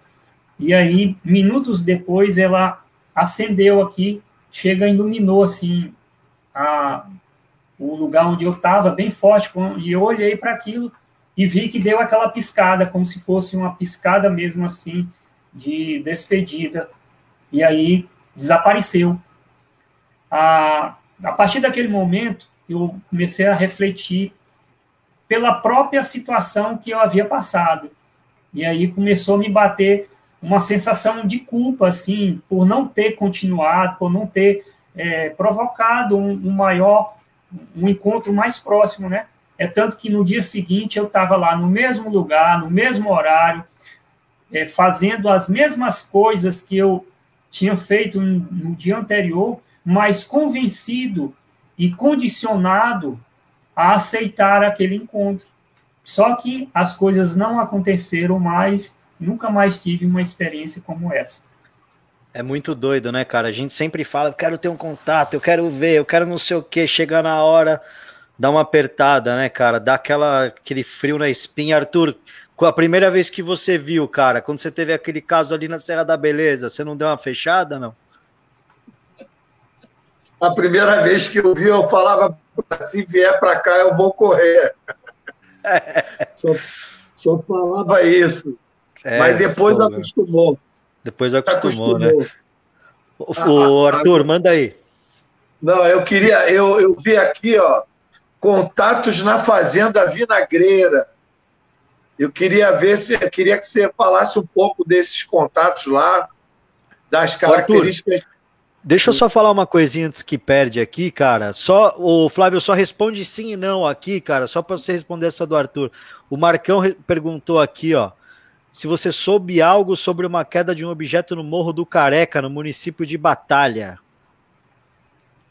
e aí, minutos depois, ela acendeu aqui, chega iluminou assim a, o lugar onde eu estava bem forte, e eu olhei para aquilo e vi que deu aquela piscada, como se fosse uma piscada mesmo assim, de despedida, e aí desapareceu. A, a partir daquele momento, eu comecei a refletir pela própria situação que eu havia passado. E aí começou a me bater uma sensação de culpa, assim, por não ter continuado, por não ter é, provocado um, um maior um encontro mais próximo, né? É tanto que no dia seguinte eu estava lá no mesmo lugar, no mesmo horário, é, fazendo as mesmas coisas que eu tinha feito no, dia anterior, mas convencido e condicionado a aceitar aquele encontro. Só que as coisas não aconteceram mais, nunca mais tive uma experiência como essa. É muito doido, né, cara? A gente sempre fala, eu quero ter um contato, eu quero ver, eu quero não sei o que, chegar na hora, dá uma apertada, né, cara? Dá aquela, aquele frio na espinha. Arthur, a primeira vez que você viu, cara, quando você teve aquele caso ali na Serra da Beleza, você não deu uma fechada, não? A primeira vez que eu vi, eu falava, se vier para cá, eu vou correr. É. <laughs> Só, só falava isso. É, Mas depois acostumou. Depois acostumou, né? acostumou. né? O, o ah, Arthur, manda aí. Não, eu queria, eu, eu vi aqui, ó, contatos na Fazenda Vinagreira. Eu queria ver se, queria que você falasse um pouco desses contatos lá, das características. Arthur, deixa eu só falar uma coisinha antes que perde aqui, cara. Só o Flávio só responde sim e não aqui, cara, só para você responder essa do Arthur. O Marcão perguntou aqui, ó. Se você soube algo sobre uma queda de um objeto no Morro do Careca, no município de Batalha.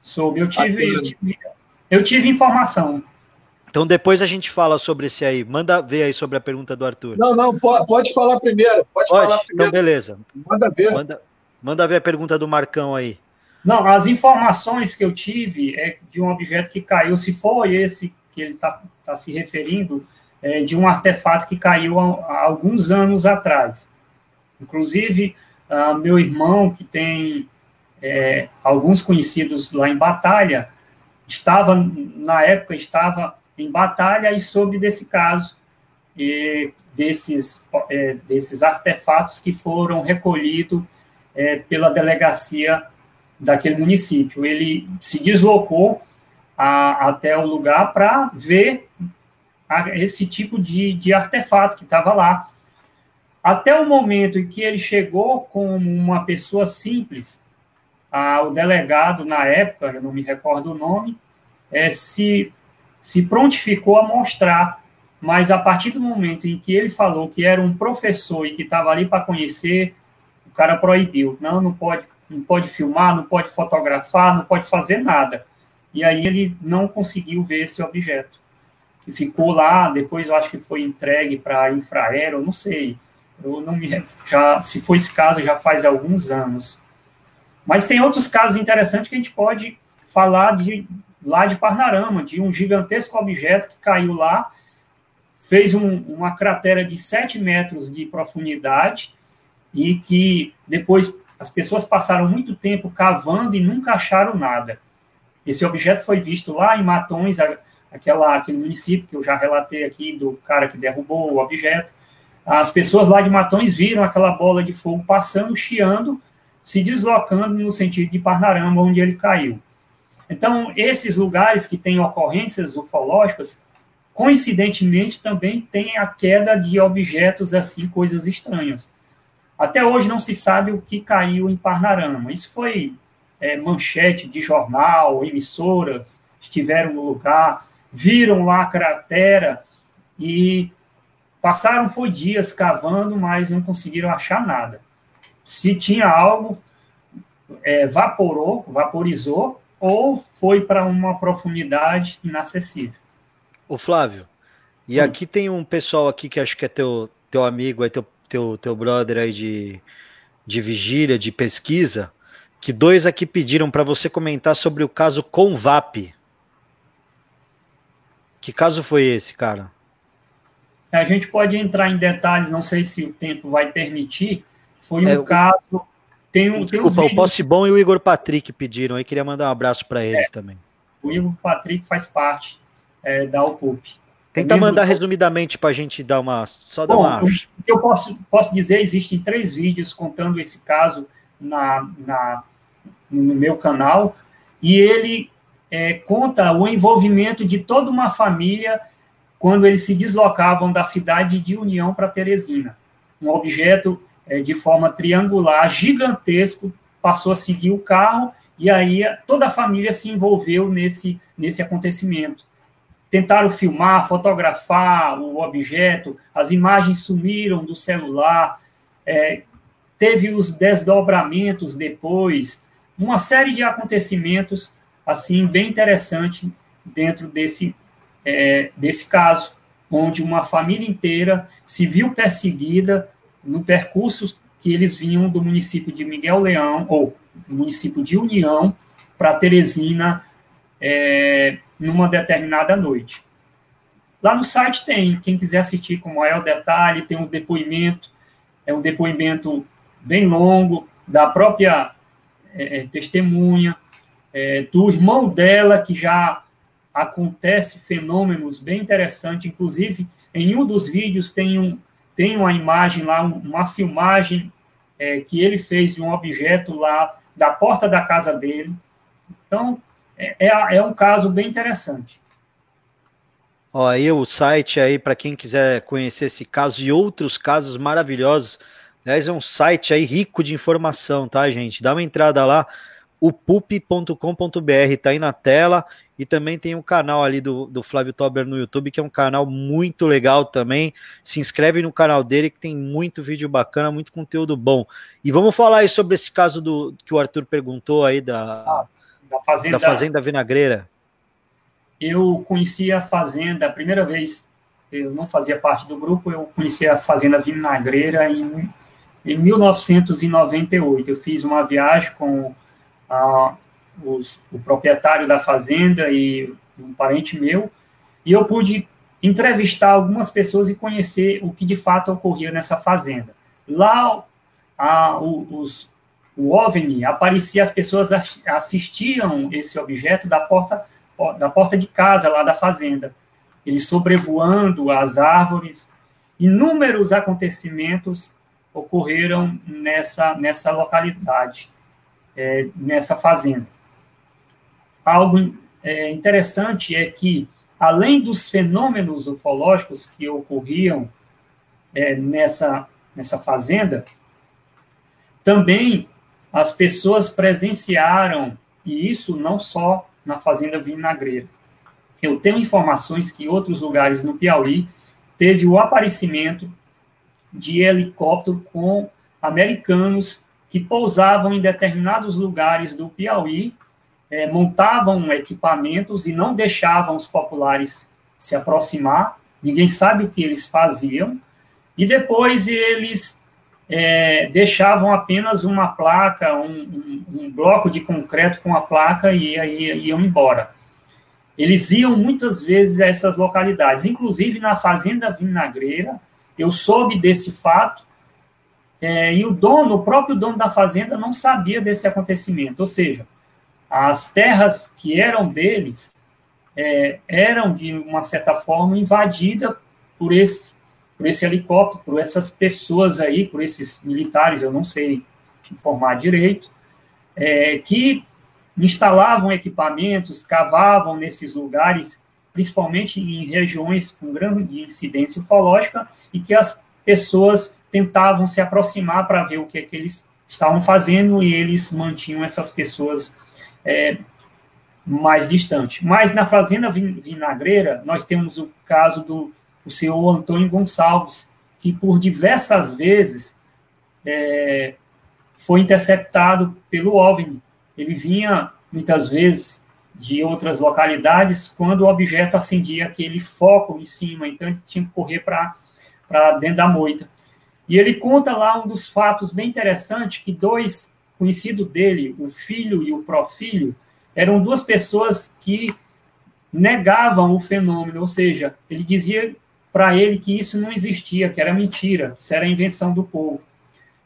Soube, eu tive, eu tive, eu tive informação. Então depois a gente fala sobre esse aí. Manda ver aí sobre a pergunta do Arthur. Não, não, pode, pode falar primeiro. Pode, pode? falar então, primeiro. Então beleza. Manda ver. Manda, manda ver a pergunta do Marcão aí. Não, as informações que eu tive é de um objeto que caiu, se for esse que ele está tá se referindo, é de um artefato que caiu há, há alguns anos atrás. Inclusive, uh, meu irmão, que tem é, alguns conhecidos lá em Batalha, estava, na época, estava em Batalha e soube desse caso, e desses, é, desses artefatos que foram recolhidos é, pela delegacia daquele município. Ele se deslocou a, até o lugar para ver esse tipo de, de artefato que estava lá. Até o momento em que ele chegou como uma pessoa simples, a, o delegado, na época, eu não me recordo o nome, é, se, se prontificou a mostrar, mas a partir do momento em que ele falou que era um professor e que estava ali para conhecer, o cara proibiu. Não, não pode não pode filmar, não pode fotografar, não pode fazer nada. E aí ele não conseguiu ver esse objeto. Que ficou lá, depois eu acho que foi entregue para infraero, não sei. Eu não me já se foi esse caso já faz alguns anos. Mas tem outros casos interessantes que a gente pode falar de lá de Parnarama, de um gigantesco objeto que caiu lá, fez um, uma cratera de 7 metros de profundidade e que depois as pessoas passaram muito tempo cavando e nunca acharam nada. Esse objeto foi visto lá em Matões, aquela, aquele município que eu já relatei aqui, do cara que derrubou o objeto. As pessoas lá de Matões viram aquela bola de fogo passando, chiando, se deslocando no sentido de Parnarama, onde ele caiu. Então, esses lugares que têm ocorrências ufológicas, coincidentemente, também tem a queda de objetos assim, coisas estranhas. Até hoje não se sabe o que caiu em Parnarama. Isso foi é, manchete de jornal, emissoras estiveram no lugar, viram lá a cratera e passaram foi dias cavando, mas não conseguiram achar nada. Se tinha algo, é, vaporou, vaporizou, ou foi para uma profundidade inacessível. O Flávio, e Sim. aqui tem um pessoal aqui que acho que é teu, teu amigo, é teu teu, teu brother aí de, de vigília, de pesquisa, que dois aqui pediram para você comentar sobre o caso Convap. Que caso foi esse, cara? A gente pode entrar em detalhes, não sei se o tempo vai permitir. Foi um é, caso. Tem um, desculpa, tem o Posse Bom e o Igor Patrick pediram aí, queria mandar um abraço para eles é, também. O Igor Patrick faz parte é, da UPUP. Tenta mandar resumidamente para a gente dar uma. Só dar Bom, uma. O que eu posso, posso dizer, existem três vídeos contando esse caso na, na, no meu canal, e ele é, conta o envolvimento de toda uma família quando eles se deslocavam da cidade de União para Teresina. Um objeto é, de forma triangular, gigantesco, passou a seguir o carro, e aí toda a família se envolveu nesse, nesse acontecimento tentaram filmar, fotografar o objeto, as imagens sumiram do celular, é, teve os desdobramentos depois, uma série de acontecimentos assim bem interessante dentro desse é, desse caso, onde uma família inteira se viu perseguida no percurso que eles vinham do município de Miguel Leão ou do município de União para Teresina é, numa determinada noite. Lá no site tem, quem quiser assistir com maior detalhe, tem um depoimento, é um depoimento bem longo da própria é, é, testemunha, é, do irmão dela, que já acontece fenômenos bem interessantes, inclusive em um dos vídeos tem, um, tem uma imagem lá, uma filmagem é, que ele fez de um objeto lá da porta da casa dele. Então, é, é, é um caso bem interessante. Ó, aí o site aí para quem quiser conhecer esse caso e outros casos maravilhosos. Aliás, é um site aí rico de informação, tá, gente? Dá uma entrada lá, o pup.com.br, tá aí na tela, e também tem um canal ali do, do Flávio Tober no YouTube, que é um canal muito legal também. Se inscreve no canal dele, que tem muito vídeo bacana, muito conteúdo bom. E vamos falar aí sobre esse caso do que o Arthur perguntou aí da, da, fazenda, da fazenda Vinagreira. Eu conheci a Fazenda, a primeira vez, eu não fazia parte do grupo, eu conheci a Fazenda Vinagreira em, em 1998. Eu fiz uma viagem com a, os, o proprietário da fazenda e um parente meu, e eu pude entrevistar algumas pessoas e conhecer o que de fato ocorria nessa fazenda. Lá, a, os, o OVNI aparecia, as pessoas assistiam esse objeto da porta, da porta de casa lá da fazenda. Ele sobrevoando as árvores. Inúmeros acontecimentos ocorreram nessa, nessa localidade é, nessa fazenda. Algo é, interessante é que, além dos fenômenos ufológicos que ocorriam é, nessa, nessa fazenda, também as pessoas presenciaram, e isso não só na Fazenda Vinagreira. Eu tenho informações que outros lugares no Piauí teve o aparecimento de helicóptero com americanos que pousavam em determinados lugares do Piauí, é, montavam equipamentos e não deixavam os populares se aproximar, ninguém sabe o que eles faziam, e depois eles é, deixavam apenas uma placa, um, um, um, bloco de concreto com a placa e aí iam embora. Eles iam muitas vezes a essas localidades, inclusive na Fazenda Vinagreira, eu soube desse fato é, e o dono, o próprio dono da fazenda, não sabia desse acontecimento. Ou seja, as terras que eram deles é, eram, de uma certa forma, invadidas por esse, por esse helicóptero, por essas pessoas aí, por esses militares, eu não sei informar direito, é, que instalavam equipamentos, cavavam nesses lugares, principalmente em regiões com grande incidência ufológica, e que as pessoas tentavam se aproximar para ver o que, é que eles estavam fazendo e eles mantinham essas pessoas é, mais distantes. Mas na Fazenda Vinagreira, nós temos o caso do o senhor Antônio Gonçalves, que por diversas vezes é, foi interceptado pelo OVNI. Ele vinha, muitas vezes, de outras localidades, quando o objeto acendia aquele foco em cima, então ele tinha que correr para dentro da moita. E ele conta lá um dos fatos bem interessantes, que dois conhecidos dele, o filho e o pró-filho, eram duas pessoas que negavam o fenômeno, ou seja, ele dizia para ele que isso não existia, que era mentira, isso era invenção do povo.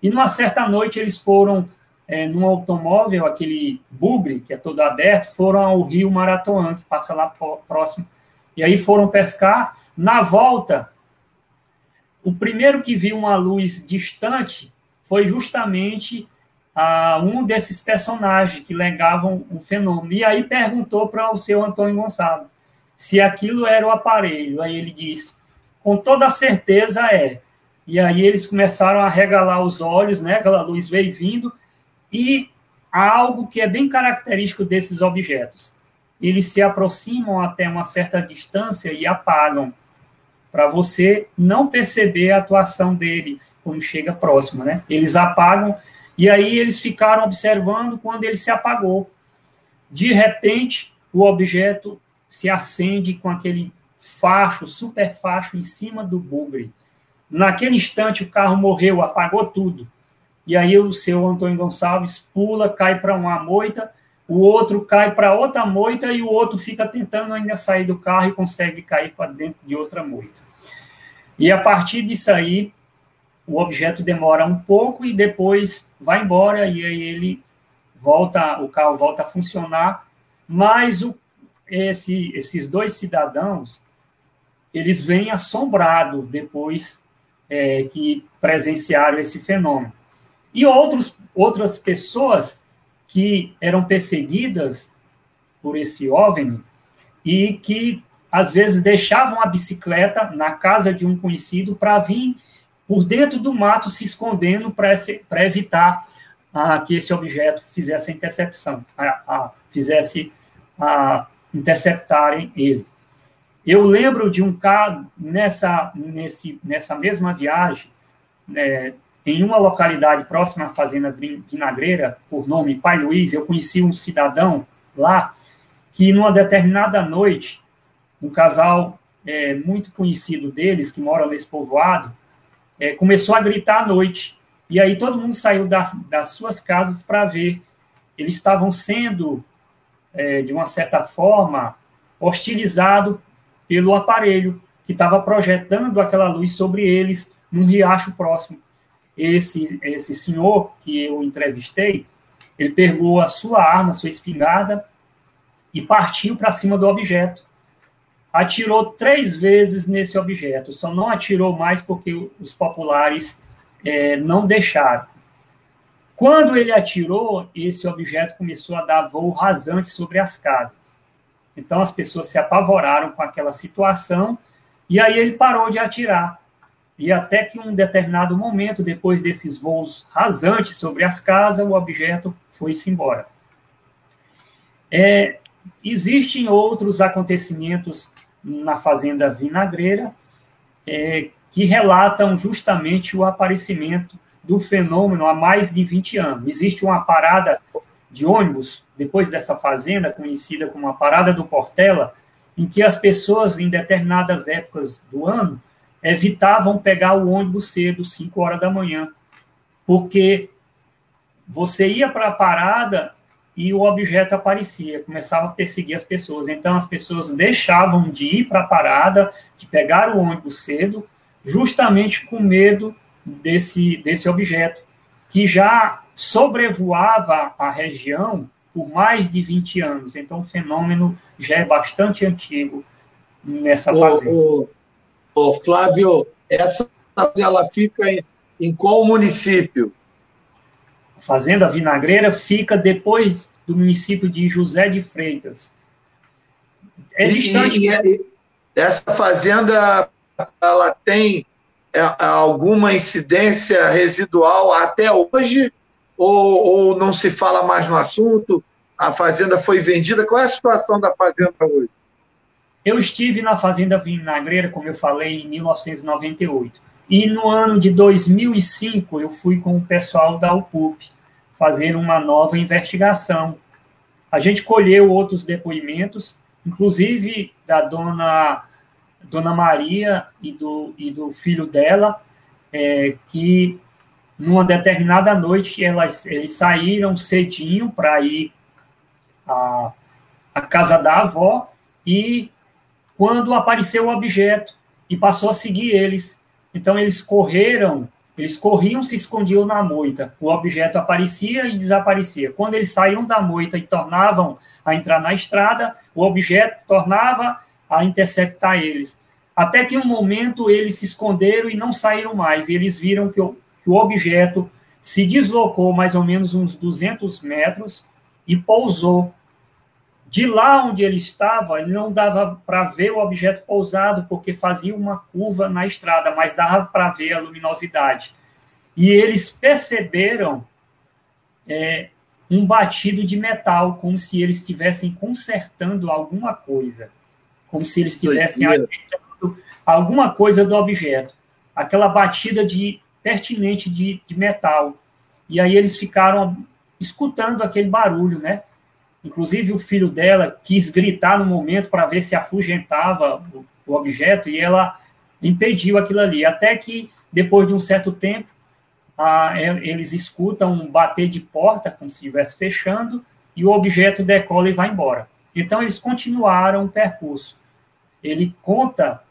E numa certa noite eles foram é, num automóvel, aquele bugre, que é todo aberto, foram ao rio Maratoã, que passa lá próximo, e aí foram pescar. Na volta, o primeiro que viu uma luz distante foi justamente ah, um desses personagens que legavam o fenômeno. E aí perguntou para o seu Antônio Gonçalves se aquilo era o aparelho. Aí ele disse, com toda certeza é. E aí eles começaram a regalar os olhos, né? Aquela luz veio vindo. E há algo que é bem característico desses objetos. Eles se aproximam até uma certa distância e apagam para você não perceber a atuação dele quando chega próximo, né? Eles apagam e aí eles ficaram observando quando ele se apagou. De repente, o objeto se acende com aquele facho, super facho em cima do bugre. Naquele instante o carro morreu, apagou tudo. E aí o seu Antônio Gonçalves pula, cai para uma moita, o outro cai para outra moita e o outro fica tentando ainda sair do carro e consegue cair para dentro de outra moita. E a partir disso aí, o objeto demora um pouco e depois vai embora e aí ele volta, o carro volta a funcionar, mas o, esse, esses dois cidadãos, eles vêm assombrados depois é, que presenciaram esse fenômeno. E outros, outras pessoas que eram perseguidas por esse OVNI e que às vezes deixavam a bicicleta na casa de um conhecido para vir por dentro do mato se escondendo para evitar a que esse objeto fizesse a intercepção, fizesse interceptarem eles. Eu lembro de um caso nessa nesse, nessa mesma viagem, né, em uma localidade próxima à fazenda vinagreira, por nome Pai Luiz, eu conheci um cidadão lá que numa determinada noite, um casal é, muito conhecido deles que mora nesse povoado é, começou a gritar à noite e aí todo mundo saiu das, das suas casas para ver. Eles estavam sendo, é, de uma certa forma, hostilizados pelo aparelho que estava projetando aquela luz sobre eles num riacho próximo. Esse, esse senhor que eu entrevistei, ele pegou a sua arma, a sua espingarda, e partiu para cima do objeto. Atirou três vezes nesse objeto, só não atirou mais porque os populares é, não deixaram. Quando ele atirou, esse objeto começou a dar voo rasante sobre as casas. Então as pessoas se apavoraram com aquela situação e aí ele parou de atirar. E até que um determinado momento, depois desses voos rasantes sobre as casas, o objeto foi-se embora. É, existem outros acontecimentos na Fazenda Vinagreira é, que relatam justamente o aparecimento do fenômeno há mais de 20 anos. Existe uma parada de ônibus, depois dessa fazenda, conhecida como a Parada do Portela, em que as pessoas, em determinadas épocas do ano, evitavam pegar o ônibus cedo, 5 horas da manhã, porque você ia para a parada e o objeto aparecia, começava a perseguir as pessoas. Então, as pessoas deixavam de ir para a parada, de pegar o ônibus cedo, justamente com medo desse, desse objeto, que já sobrevoava a região por mais de 20 anos. Então, o fenômeno já é bastante antigo nessa. O, o, o Flávio, essa ela fica em, em qual município? Fazenda Vinagreira fica depois do município de José de Freitas. É distante. E, e, e essa fazenda ela tem é, alguma incidência residual até hoje? Ou, ou não se fala mais no assunto? A fazenda foi vendida? Qual é a situação da fazenda hoje? Eu estive na Fazenda Vinagreira, como eu falei, em 1998. E no ano de 2005, eu fui com o pessoal da UPUP fazer uma nova investigação. A gente colheu outros depoimentos, inclusive da dona Dona Maria e do, e do filho dela, é, que numa determinada noite elas, eles saíram cedinho para ir à, à casa da avó e quando apareceu o objeto e passou a seguir eles. Então eles correram, eles corriam, se escondiam na moita. O objeto aparecia e desaparecia. Quando eles saíam da moita e tornavam a entrar na estrada, o objeto tornava a interceptar eles. Até que um momento eles se esconderam e não saíram mais. Eles viram que o, que o objeto se deslocou mais ou menos uns 200 metros e pousou. De lá onde ele estava, ele não dava para ver o objeto pousado, porque fazia uma curva na estrada, mas dava para ver a luminosidade. E eles perceberam é, um batido de metal, como se eles estivessem consertando alguma coisa, como se eles estivessem ajeitando alguma coisa do objeto, aquela batida de pertinente de, de metal. E aí eles ficaram escutando aquele barulho, né? Inclusive o filho dela quis gritar no momento para ver se afugentava o, o objeto e ela impediu aquilo ali. Até que depois de um certo tempo a, eles escutam um bater de porta, como se estivesse fechando, e o objeto decola e vai embora. Então, eles continuaram o percurso. Ele conta,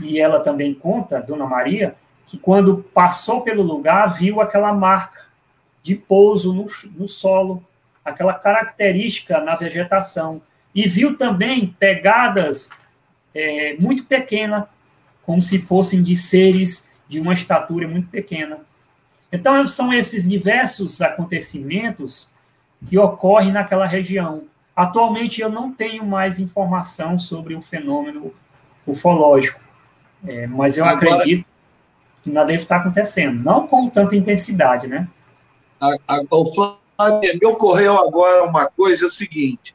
e ela também conta, Dona Maria, que quando passou pelo lugar, viu aquela marca de pouso no, no solo, aquela característica na vegetação. E viu também pegadas é, muito pequenas, como se fossem de seres de uma estatura muito pequena. Então, são esses diversos acontecimentos que ocorrem naquela região. Atualmente, eu não tenho mais informação sobre o fenômeno ufológico, é, mas eu Agora, acredito que nada deve estar acontecendo. Não com tanta intensidade, né? a, a, o Flávio, me ocorreu agora uma coisa, é o seguinte,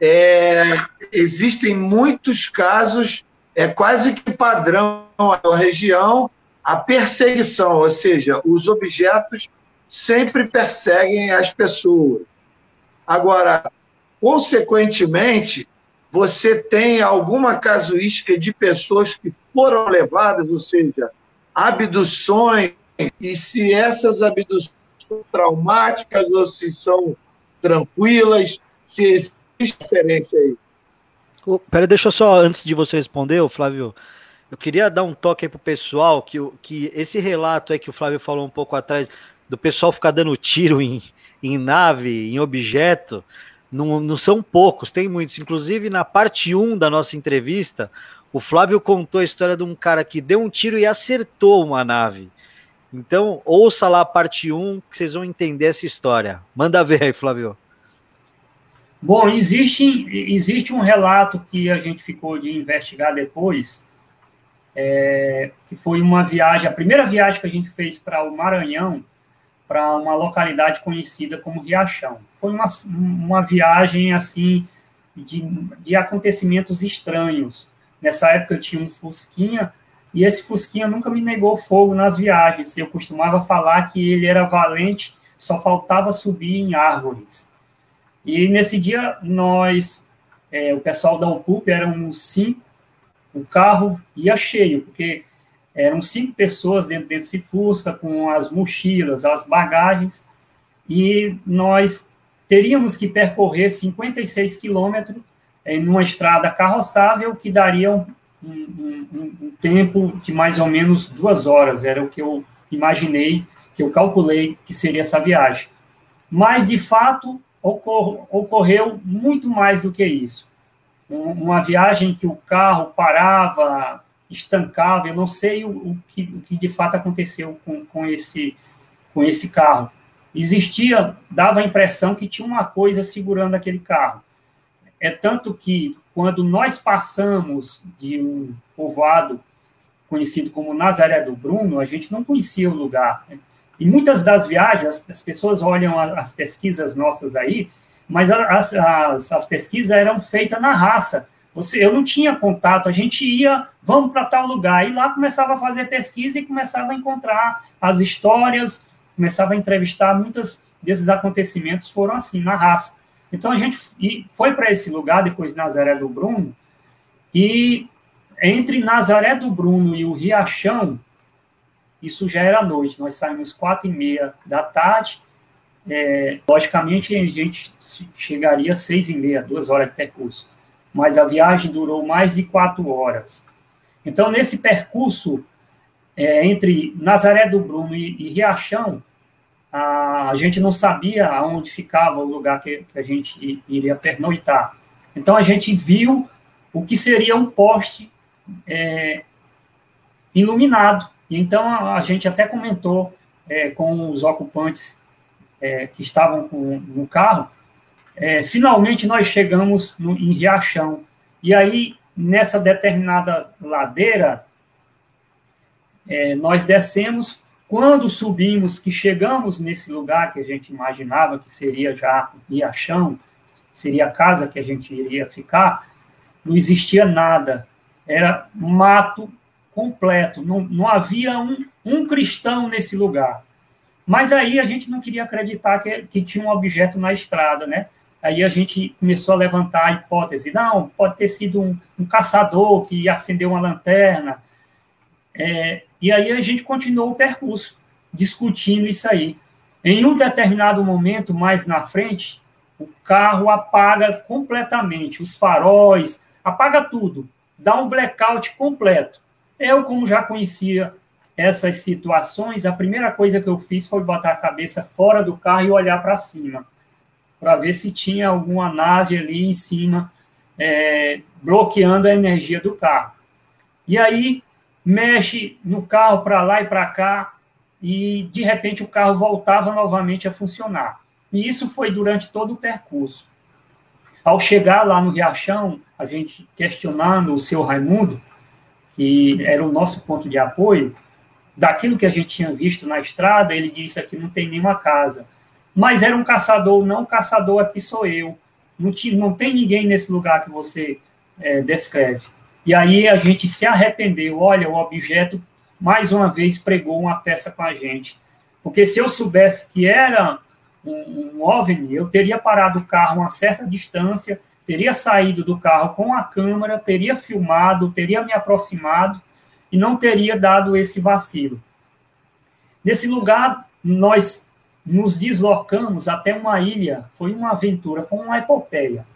é, existem muitos casos, é quase que padrão na região, a perseguição, ou seja, os objetos sempre perseguem as pessoas. Agora, consequentemente, você tem alguma casuística de pessoas que foram levadas, ou seja, abduções, e se essas abduções traumáticas ou se são tranquilas, se existe diferença aí. Oh, pera, deixa eu só, antes de você responder, Flávio, eu queria dar um toque aí pro pessoal, que, que esse relato aí que o Flávio falou um pouco atrás, do pessoal ficar dando tiro em, em nave, em objeto, não, não são poucos, tem muitos. Inclusive, na parte 1 da nossa entrevista, o Flávio contou a história de um cara que deu um tiro e acertou uma nave. Então, ouça lá a parte 1 que vocês vão entender essa história. Manda ver aí, Flávio. Bom, existe, existe um relato que a gente ficou de investigar depois, é, que foi uma viagem, a primeira viagem que a gente fez para o Maranhão, para uma localidade conhecida como Riachão. Foi uma, uma viagem assim de, de acontecimentos estranhos. Nessa época eu tinha um Fusquinha e esse Fusquinha nunca me negou fogo nas viagens. Eu costumava falar que ele era valente, só faltava subir em árvores. E nesse dia nós, é, o pessoal da UPUP, uns cinco, o carro ia cheio, porque eram cinco pessoas dentro desse Fusca, com as mochilas, as bagagens, e nós teríamos que percorrer 56 quilômetros em uma estrada carroçável que daria um, um, um, tempo de mais ou menos duas horas, era o que eu imaginei, que eu calculei que seria essa viagem. Mas, de fato, ocor ocorreu muito mais do que isso. Uma viagem que o carro parava estancava. Eu não sei o, o, que, o que de fato aconteceu com, com, esse, com esse carro. Existia, dava a impressão que tinha uma coisa segurando aquele carro. É tanto que, quando nós passamos de um povoado conhecido como Nazaré do Bruno, a gente não conhecia o lugar. Né? E muitas das viagens, as pessoas olham as pesquisas nossas aí, mas as, as, as pesquisas eram feitas na raça. Você, eu não tinha contato, a gente ia, vamos para tal lugar, e lá começava a fazer pesquisa e começava a encontrar as histórias, começava a entrevistar, muitos desses acontecimentos foram assim, na raça. Então a gente foi para esse lugar, depois Nazaré do Bruno, e entre Nazaré do Bruno e o Riachão, isso já era noite, nós saímos quatro e meia da tarde, é, logicamente a gente chegaria às seis e meia, duas horas de percurso. Mas a viagem durou mais de quatro horas. Então, nesse percurso é, entre Nazaré do Bruno e, e Riachão, a, a, gente não sabia aonde ficava o lugar que, que a gente iria pernoitar. Então, a gente viu o que seria um poste é, iluminado. Então, a, a, gente até comentou é, com os ocupantes é, que estavam com, no carro é, finalmente nós chegamos no, em Riachão. E aí, nessa determinada ladeira, é, nós descemos. Quando subimos, que chegamos nesse lugar que a gente imaginava que seria já Riachão, seria a casa que a gente iria ficar, não existia nada. Era mato completo. Não, não havia um, um cristão nesse lugar. Mas aí a gente não queria acreditar que, que tinha um objeto na estrada, né? Aí a gente começou a levantar a hipótese, não, pode ter sido um, um caçador que acendeu uma lanterna. É, e aí a gente continuou o percurso, discutindo isso aí. Em um determinado momento, mais na frente, o carro apaga completamente, os faróis, apaga tudo, dá um blackout completo. Eu, como já conhecia essas situações, a primeira coisa que eu fiz foi botar a cabeça fora do carro e olhar para cima para ver se tinha alguma nave ali em cima é, bloqueando a energia do carro. E aí mexe no carro para lá e para cá e de repente o carro voltava novamente a funcionar. E isso foi durante todo o percurso. Ao chegar lá no Riachão, a gente questionando o seu Raimundo, que era o nosso ponto de apoio, daquilo que a gente tinha visto na estrada, ele disse aqui não tem nenhuma casa. mas era um caçador, não caçador aqui sou eu. Não, tinha, não tem ninguém nesse lugar que você é, descreve. E aí a gente se arrependeu. Olha, o objeto mais uma vez pregou uma peça com a gente. Porque se eu soubesse que era um, um OVNI, eu teria parado o carro a uma certa distância, teria saído do carro com a câmera, teria filmado, teria me aproximado e não teria dado esse vacilo. Nesse lugar, nós nos deslocamos até uma ilha, foi uma aventura, foi uma epopeia.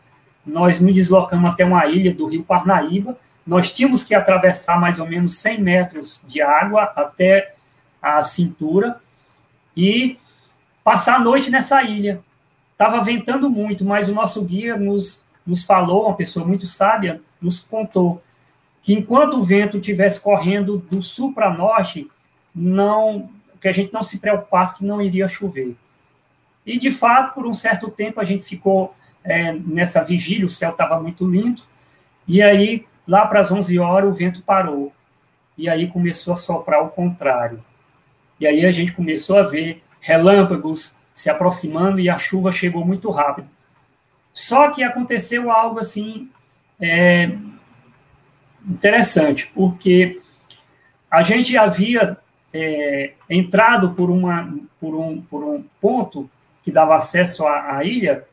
Nós nos deslocamos até uma ilha do rio Parnaíba, nós tínhamos que atravessar mais ou menos 100 metros de água até a cintura e passar a noite nessa ilha. Estava ventando muito, mas o nosso guia nos, nos falou, uma pessoa muito sábia, nos contou que enquanto o vento estivesse correndo do sul para norte, não que a gente não se preocupasse que não iria chover. E, de fato, por um certo tempo, a gente ficou é, nessa vigília, o céu estava muito lindo, e aí, lá para as 11 horas, o vento parou, e aí começou a soprar o contrário. E aí a gente começou a ver relâmpagos se aproximando e a chuva chegou muito rápido. Só que aconteceu algo assim é, interessante, porque a gente havia é, entrado por, uma, por, um, por um ponto que dava acesso à, à ilha,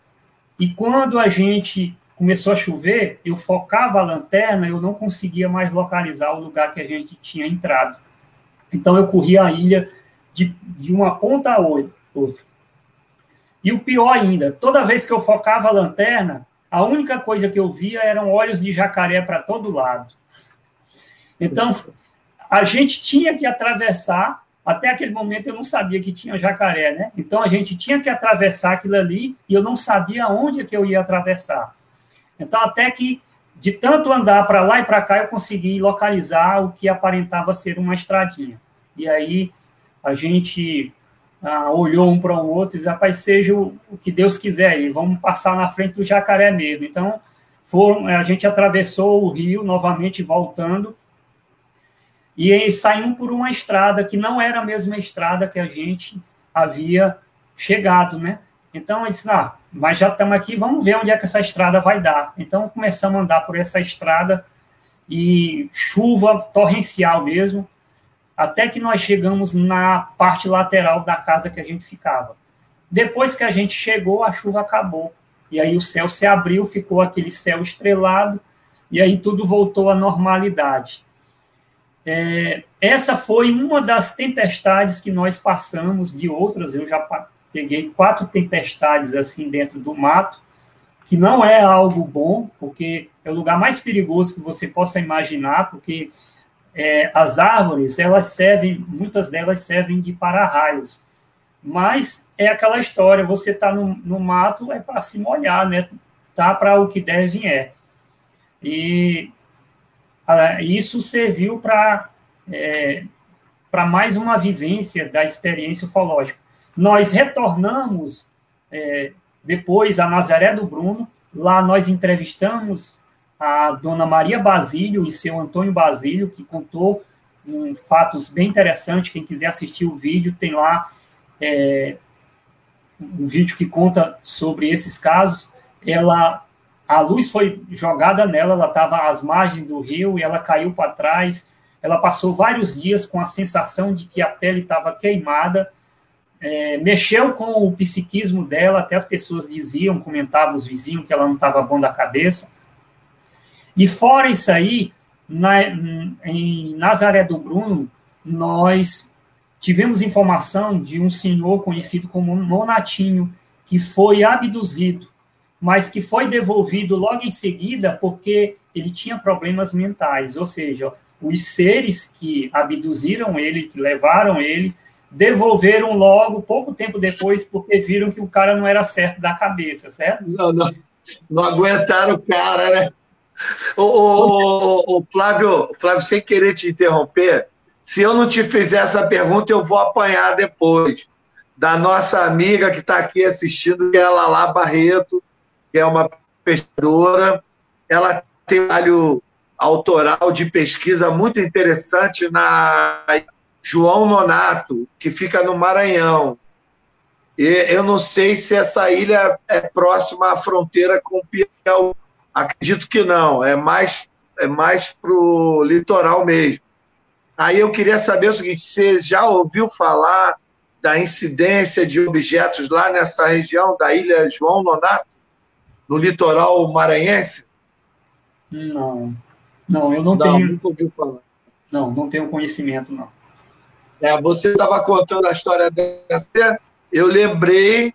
e quando a gente começou a chover, eu focava a lanterna, eu não conseguia mais localizar o lugar que a gente tinha entrado. Então eu corria a ilha de, de uma ponta a outra. E o pior ainda, toda vez que eu focava a lanterna, a única coisa que eu via eram olhos de jacaré para todo lado. Então, a gente tinha que atravessar, até aquele momento eu não sabia que tinha jacaré, né? Então a gente tinha que atravessar aquilo ali e eu não sabia onde que eu ia atravessar. Então até que de tanto andar para lá e para cá eu consegui localizar o que aparentava ser uma estradinha. E aí a gente ah, olhou um para o outro e disse, rapaz, seja o, o, que Deus quiser aí, vamos passar na frente do jacaré mesmo. Então, foram, a gente atravessou o rio novamente voltando e saímos por uma estrada que não era a mesma estrada que a gente havia chegado, né? Então, eu disse, ah, mas já estamos aqui, vamos ver onde é que essa estrada vai dar. Então, começamos a andar por essa estrada e chuva torrencial mesmo, até que nós chegamos na parte lateral da casa que a gente ficava. Depois que a gente chegou, a chuva acabou. E aí o céu se abriu, ficou aquele céu estrelado, e aí tudo voltou à normalidade. É, essa foi uma das tempestades que nós passamos, de outras, eu já peguei quatro tempestades assim dentro do mato, que não é algo bom, porque é o lugar mais perigoso que você possa imaginar, porque é, as árvores, elas servem, muitas delas servem de para-raios, mas é aquela história, você está no, no mato, é para se molhar, né? Tá para o que deve é. E ah, isso serviu para é, para mais uma vivência da experiência ufológica. Nós retornamos é, depois a Nazaré do Bruno, lá nós entrevistamos a dona Maria Basílio e seu Antônio Basílio, que contou um, fatos bem interessantes. Quem quiser assistir o vídeo, tem lá é, um vídeo que conta sobre esses casos. Ela a luz foi jogada nela, ela estava às margens do rio e ela caiu para trás. Ela passou vários dias com a sensação de que a pele estava queimada. É, mexeu com o psiquismo dela, até as pessoas diziam, comentavam os vizinhos que ela não estava bom da cabeça. E fora isso aí, na, em Nazaré do Bruno, nós tivemos informação de um senhor conhecido como Monatinho, que foi abduzido mas que foi devolvido logo em seguida porque ele tinha problemas mentais, ou seja, os seres que abduziram ele, que levaram ele, devolveram logo, pouco tempo depois, porque viram que o cara não era certo da cabeça, certo? Não, não, não aguentaram o cara, né? Ô, Flávio, Flávio, sem querer te interromper, se eu não te fizer essa pergunta, eu vou apanhar depois. Da nossa amiga que está aqui assistindo, que é a Lala Barreto, que é uma pesquisadora. Ela tem um trabalho autoral de pesquisa muito interessante na João Nonato, que fica no Maranhão. E eu não sei se essa ilha é próxima à fronteira com o Piauí. Acredito que não, é mais, é mais para o litoral mesmo. Aí eu queria saber o seguinte: você já ouviu falar da incidência de objetos lá nessa região da ilha João Nonato, no litoral maranhense? Não, não, eu não, não tenho. Nunca ouviu falar. Não, não tenho conhecimento, não. É, você estava contando a história dessa, eu lembrei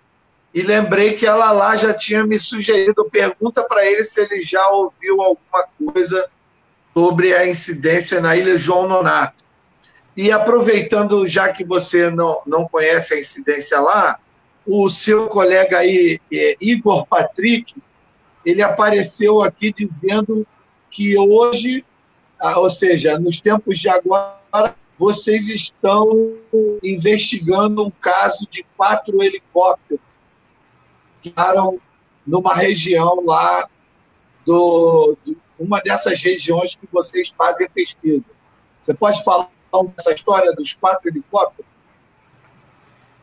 e lembrei que ela lá já tinha me sugerido. Pergunta para ele se ele já ouviu alguma coisa sobre a incidência na Ilha João Nonato. E aproveitando, já que você não, não conhece a incidência lá, o seu colega aí, é, Igor Patrick, ele apareceu aqui dizendo que hoje, ah, ou seja, nos tempos de agora, vocês estão investigando um caso de quatro helicópteros que ficaram numa região lá do, uma dessas regiões que vocês fazem pesquisa. Você pode falar dessa história dos quatro helicópteros?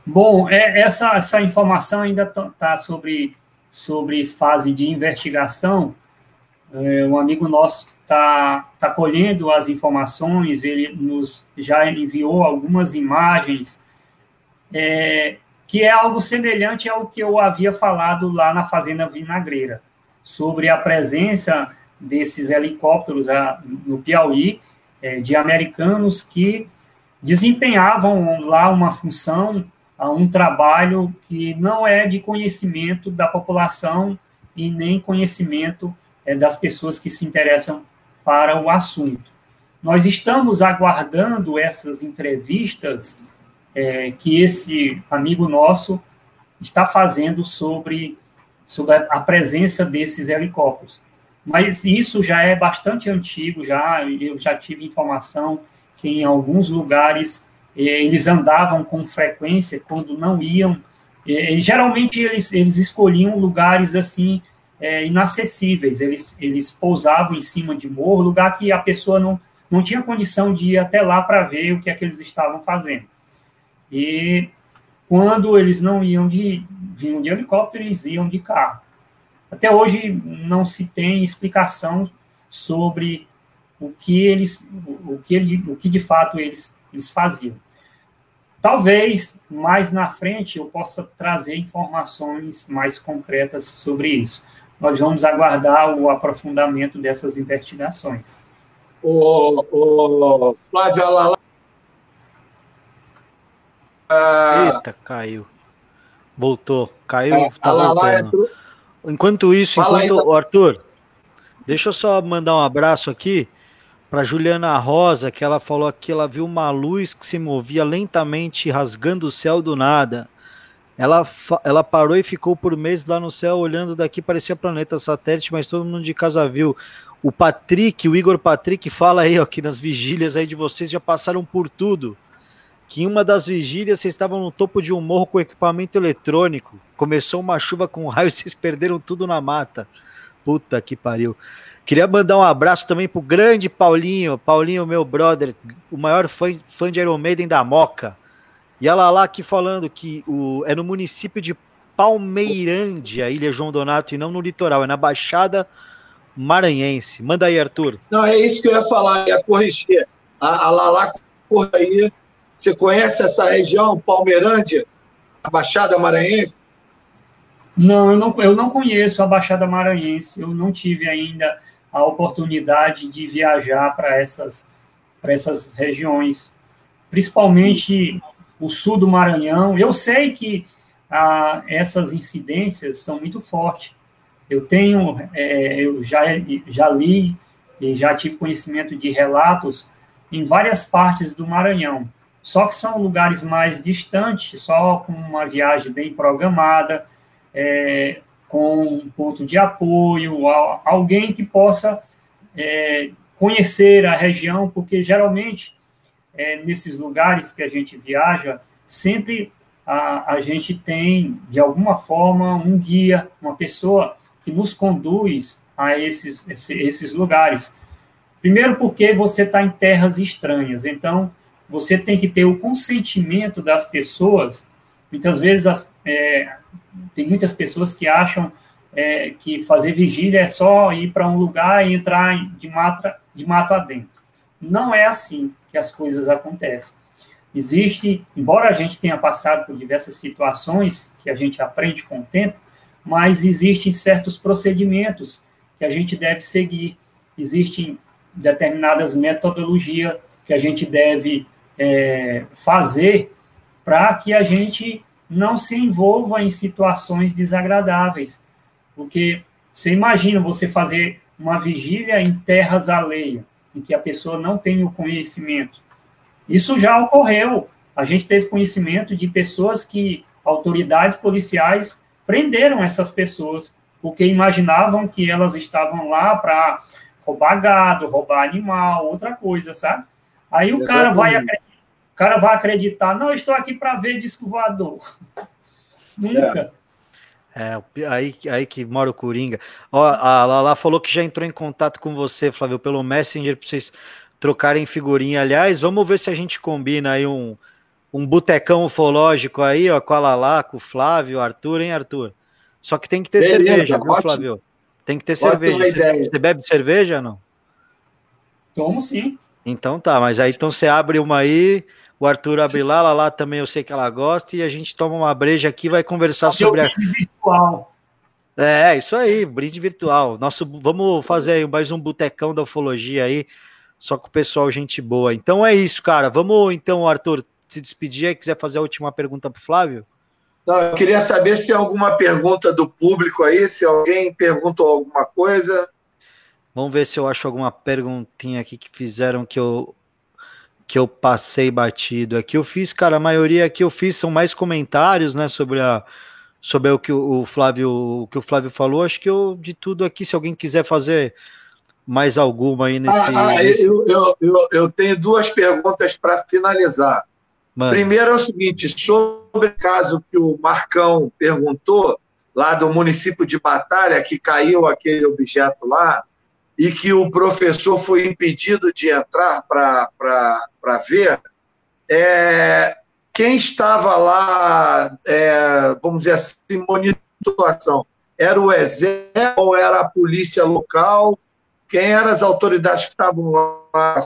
Bom, é, essa, essa informação ainda está tá sobre, sobre fase de investigação. É, um amigo nosso está tá colhendo as informações, ele nos já enviou algumas imagens, é, que é algo semelhante ao que eu havia falado lá na Fazenda Vinagreira, sobre a presença desses helicópteros a, no Piauí, é, de americanos que desempenhavam lá uma função, um trabalho que não é de conhecimento da população e nem conhecimento é, das pessoas que se interessam para o assunto. Nós estamos aguardando essas entrevistas é, que esse amigo nosso está fazendo sobre, sobre a presença desses helicópteros. Mas isso já é bastante antigo, já eu já tive informação que em alguns lugares é, eles andavam com frequência quando não iam. É, geralmente eles, eles escolhiam lugares assim é, inacessíveis. Eles, eles pousavam em cima de morro, lugar que a pessoa não, não tinha condição de ir até lá para ver o que é que eles estavam fazendo. E quando eles não iam de vinham de helicóptero, eles iam de carro. Até hoje não se tem explicação sobre o que eles, o que, ele, o que de fato eles, eles faziam. Talvez mais na frente eu possa trazer informações mais concretas sobre isso nós vamos aguardar o aprofundamento dessas investigações. O, o Flávio Alala. Ah, Eita, caiu. Voltou. Caiu, é, tá voltando. Enquanto isso, Fala enquanto. Aí, tá... Arthur, deixa eu só mandar um abraço aqui para Juliana Rosa, que ela falou que ela viu uma luz que se movia lentamente rasgando o céu do nada. Ela, ela parou e ficou por meses lá no céu olhando daqui, parecia planeta satélite, mas todo mundo de casa viu. O Patrick, o Igor Patrick, fala aí, ó, que nas vigílias aí de vocês já passaram por tudo. Que em uma das vigílias vocês estavam no topo de um morro com equipamento eletrônico. Começou uma chuva com raio <laughs> vocês perderam tudo na mata. Puta que pariu. Queria mandar um abraço também pro grande Paulinho, Paulinho, meu brother, o maior fã, fã de Iron Maiden da Moca. E ela lá aqui falando que o, é no município de Palmeirândia, Ilha João Donato, e não no litoral, é na Baixada Maranhense. Manda aí, Arthur. Não, é isso que eu ia falar, ia corrigir. A, a Lala aí. Você conhece essa região, Palmeirândia, a Baixada Maranhense? Não eu, não, eu não conheço a Baixada Maranhense. Eu não tive ainda a oportunidade de viajar para essas, essas regiões. Principalmente o sul do Maranhão. Eu sei que ah, essas incidências são muito fortes. Eu tenho, é, eu já, já li e já tive conhecimento de relatos em várias partes do Maranhão. Só que são lugares mais distantes, só com uma viagem bem programada, é, com um ponto de apoio, alguém que possa é, conhecer a região, porque geralmente é, nesses lugares que a gente viaja, sempre a, a gente tem, de alguma forma, um guia, uma pessoa que nos conduz a esses, esses lugares. Primeiro, porque você está em terras estranhas, então você tem que ter o consentimento das pessoas. Muitas vezes as, é, tem muitas pessoas que acham é, que fazer vigília é só ir para um lugar e entrar de, mata, de mato adentro. Não é assim que as coisas acontecem. Existe, embora a gente tenha passado por diversas situações que a gente aprende com o tempo, mas existem certos procedimentos que a gente deve seguir. Existem determinadas metodologias que a gente deve é, fazer para que a gente não se envolva em situações desagradáveis. Porque você imagina você fazer uma vigília em terras alheias, em que a pessoa não tem o conhecimento. Isso já ocorreu. A gente teve conhecimento de pessoas que autoridades policiais prenderam essas pessoas, porque imaginavam que elas estavam lá para roubar gado, roubar animal, outra coisa, sabe? Aí o cara vai o cara vai acreditar, não, estou aqui para ver disco voador. <laughs> Nunca. É. é, aí, aí que mora o Coringa. Ó, a Lala falou que já entrou em contato com você, Flávio, pelo Messenger, para vocês trocarem figurinha. Aliás, vamos ver se a gente combina aí um, um botecão ufológico aí, ó, com a Lala, com o Flávio, Arthur, hein, Arthur? Só que tem que ter Beleza, cerveja, viu, Flávio? Tem que ter cerveja. Você, você, bebe cerveja não? Tomo sim. Então tá, mas aí então você abre uma aí, o Arthur abre lá, lá, lá também eu sei que ela gosta, e a gente toma uma breja aqui e vai conversar sobre a. Virtual. É, isso aí, brinde virtual. Nosso, vamos fazer mais um botecão da ufologia aí, só com o pessoal, gente boa. Então é isso, cara. Vamos então, Arthur, se despedir e quiser fazer a última pergunta para Flávio. Não, eu queria saber se tem alguma pergunta do público aí, se alguém perguntou alguma coisa. Vamos ver se eu acho alguma perguntinha aqui que fizeram que eu que eu passei batido aqui. Eu fiz, cara, a maioria que eu fiz são mais comentários, né, sobre a sobre o que o Flávio o que o Flávio falou. Acho que eu de tudo aqui, se alguém quiser fazer mais alguma aí nesse. Ah, ah nesse... Eu, eu, eu, eu, tenho duas perguntas para finalizar. Mano. Primeiro é o seguinte, sobre o caso que o Marcão perguntou, lá do município de Batalha, que caiu aquele objeto lá, e que o professor foi impedido de entrar para ver, é, quem estava lá, é, vamos dizer assim, monitoração, era o exército ou era a polícia local? Quem eram as autoridades que estavam lá?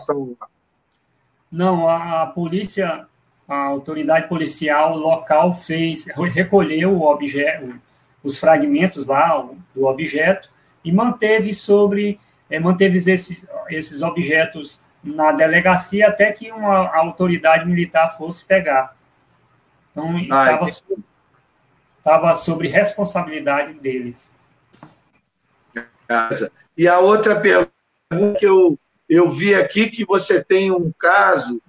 Não, a, a polícia, a autoridade policial local fez, recolheu o objeto, os fragmentos lá do objeto e manteve sobre é, manteve esses, esses objetos na delegacia até que uma autoridade militar fosse pegar. Então, estava sobre, sobre responsabilidade deles. E a outra pergunta que eu, eu vi aqui, que você tem um caso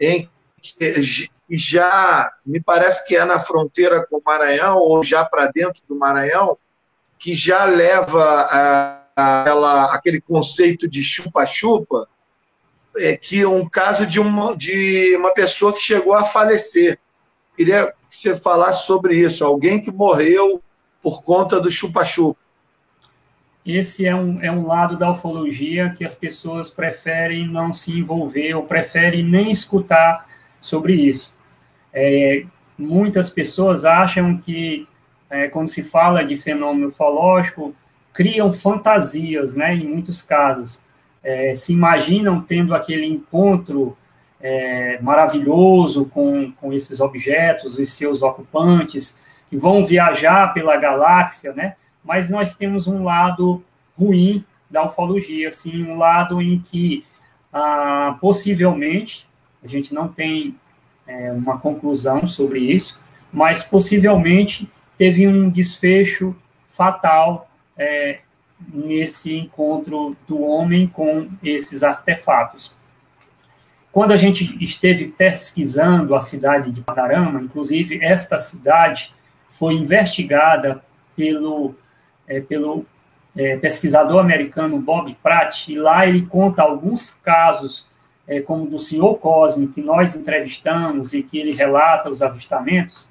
em que já, me parece que é na fronteira com o Maranhão, ou já para dentro do Maranhão, que já leva a aquela, aquele conceito de chupa-chupa, é que um caso de uma, de uma pessoa que chegou a falecer. Queria que você falasse sobre isso, alguém que morreu por conta do chupa-chupa. Esse é um, é um lado da ufologia que as pessoas preferem não se envolver ou preferem nem escutar sobre isso. É, muitas pessoas acham que, é, quando se fala de fenômeno ufológico, criam fantasias, né, em muitos casos. É, se imaginam tendo aquele encontro é, maravilhoso com, com esses objetos, os seus ocupantes, que vão viajar pela galáxia, né? Mas nós temos um lado ruim da ufologia, assim, um lado em que ah, possivelmente a gente não tem é, uma conclusão sobre isso, mas possivelmente teve um desfecho fatal é, nesse encontro do homem com esses artefatos. Quando a gente esteve pesquisando a cidade de Padarama, inclusive esta cidade foi investigada pelo, é, pelo é, pesquisador americano Bob Pratt, e lá ele conta alguns casos, é, como do senhor Cosme, que nós entrevistamos e que ele relata os avistamentos.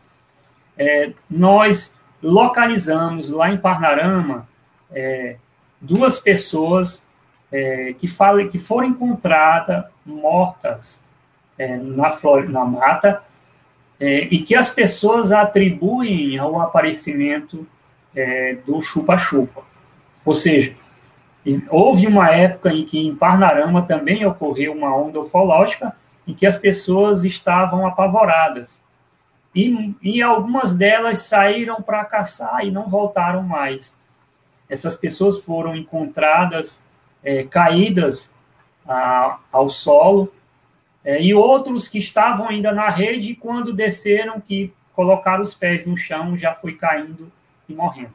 É, nós localizamos lá em Parnarama é, duas pessoas é, que, fala, que foram encontradas mortas é, na, flor, na mata é, e que as pessoas atribuem ao aparecimento é, do chupa-chupa. Ou seja, houve uma época em que em Parnarama também ocorreu uma onda ufológica em que as pessoas estavam apavoradas. E, e algumas delas saíram para caçar e não voltaram mais. Essas pessoas foram encontradas é, caídas a, ao solo, é, e outros que estavam ainda na rede, quando desceram, que colocaram os pés no chão, já foi caindo e morrendo.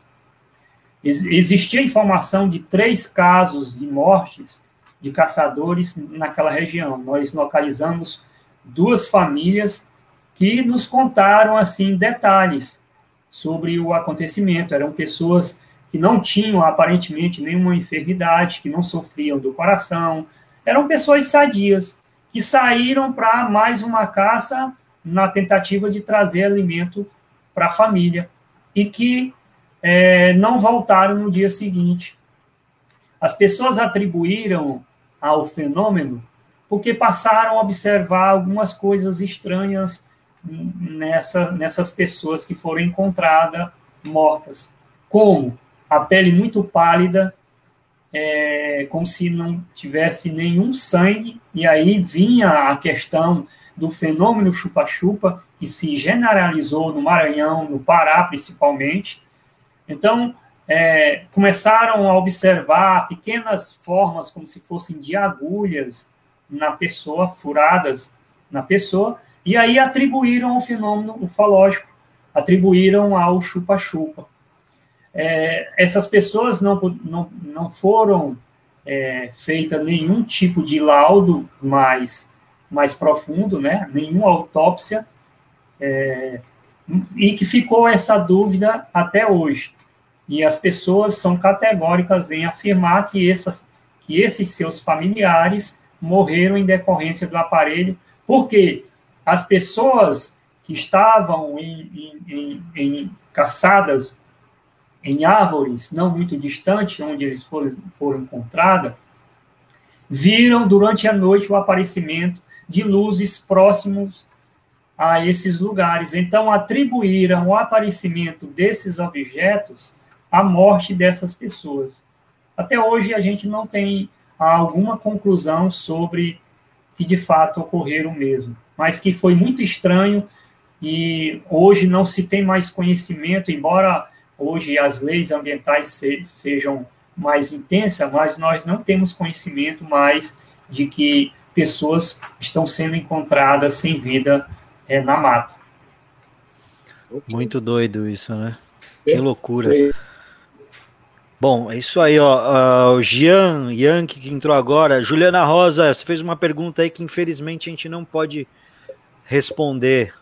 Ex existia informação de três casos de mortes de caçadores naquela região. Nós localizamos duas famílias que nos contaram assim detalhes sobre o acontecimento. Eram pessoas que não tinham aparentemente nenhuma enfermidade, que não sofriam do coração, eram pessoas sadias que saíram para mais uma caça na tentativa de trazer alimento para a família e que é, não voltaram no dia seguinte. As pessoas atribuíram ao fenômeno porque passaram a observar algumas coisas estranhas nessa, nessas pessoas que foram encontradas mortas, como a pele muito pálida, é, como se não tivesse nenhum sangue, e aí vinha a questão do fenômeno chupa-chupa, que se generalizou no Maranhão, no Pará principalmente. Então, é, começaram a observar pequenas formas, como se fossem de agulhas na pessoa, furadas na pessoa, e aí atribuíram ao fenômeno ufológico, atribuíram ao chupa-chupa. É, essas pessoas não, não, não foram é, feita nenhum tipo de laudo mais, mais profundo, né? nenhuma autópsia, é, e que ficou essa dúvida até hoje. E as pessoas são categóricas em afirmar que, essas, que esses seus familiares morreram em decorrência do aparelho, porque as pessoas que estavam em, em, em, em caçadas em árvores não muito distantes, onde eles foram, foram encontradas, viram durante a noite o aparecimento de luzes próximos a esses lugares. Então, atribuíram o aparecimento desses objetos à morte dessas pessoas. Até hoje, a gente não tem alguma conclusão sobre que de fato ocorreram mesmo mas que foi muito estranho e hoje não se tem mais conhecimento, embora hoje as leis ambientais se, sejam mais intensas, mas nós não temos conhecimento mais de que pessoas estão sendo encontradas sem vida é, na mata. Muito doido isso, né? Que loucura. Bom, é isso aí, ó. Uh, o Jean Yankee que entrou agora. Juliana Rosa, você fez uma pergunta aí que infelizmente a gente não pode responder.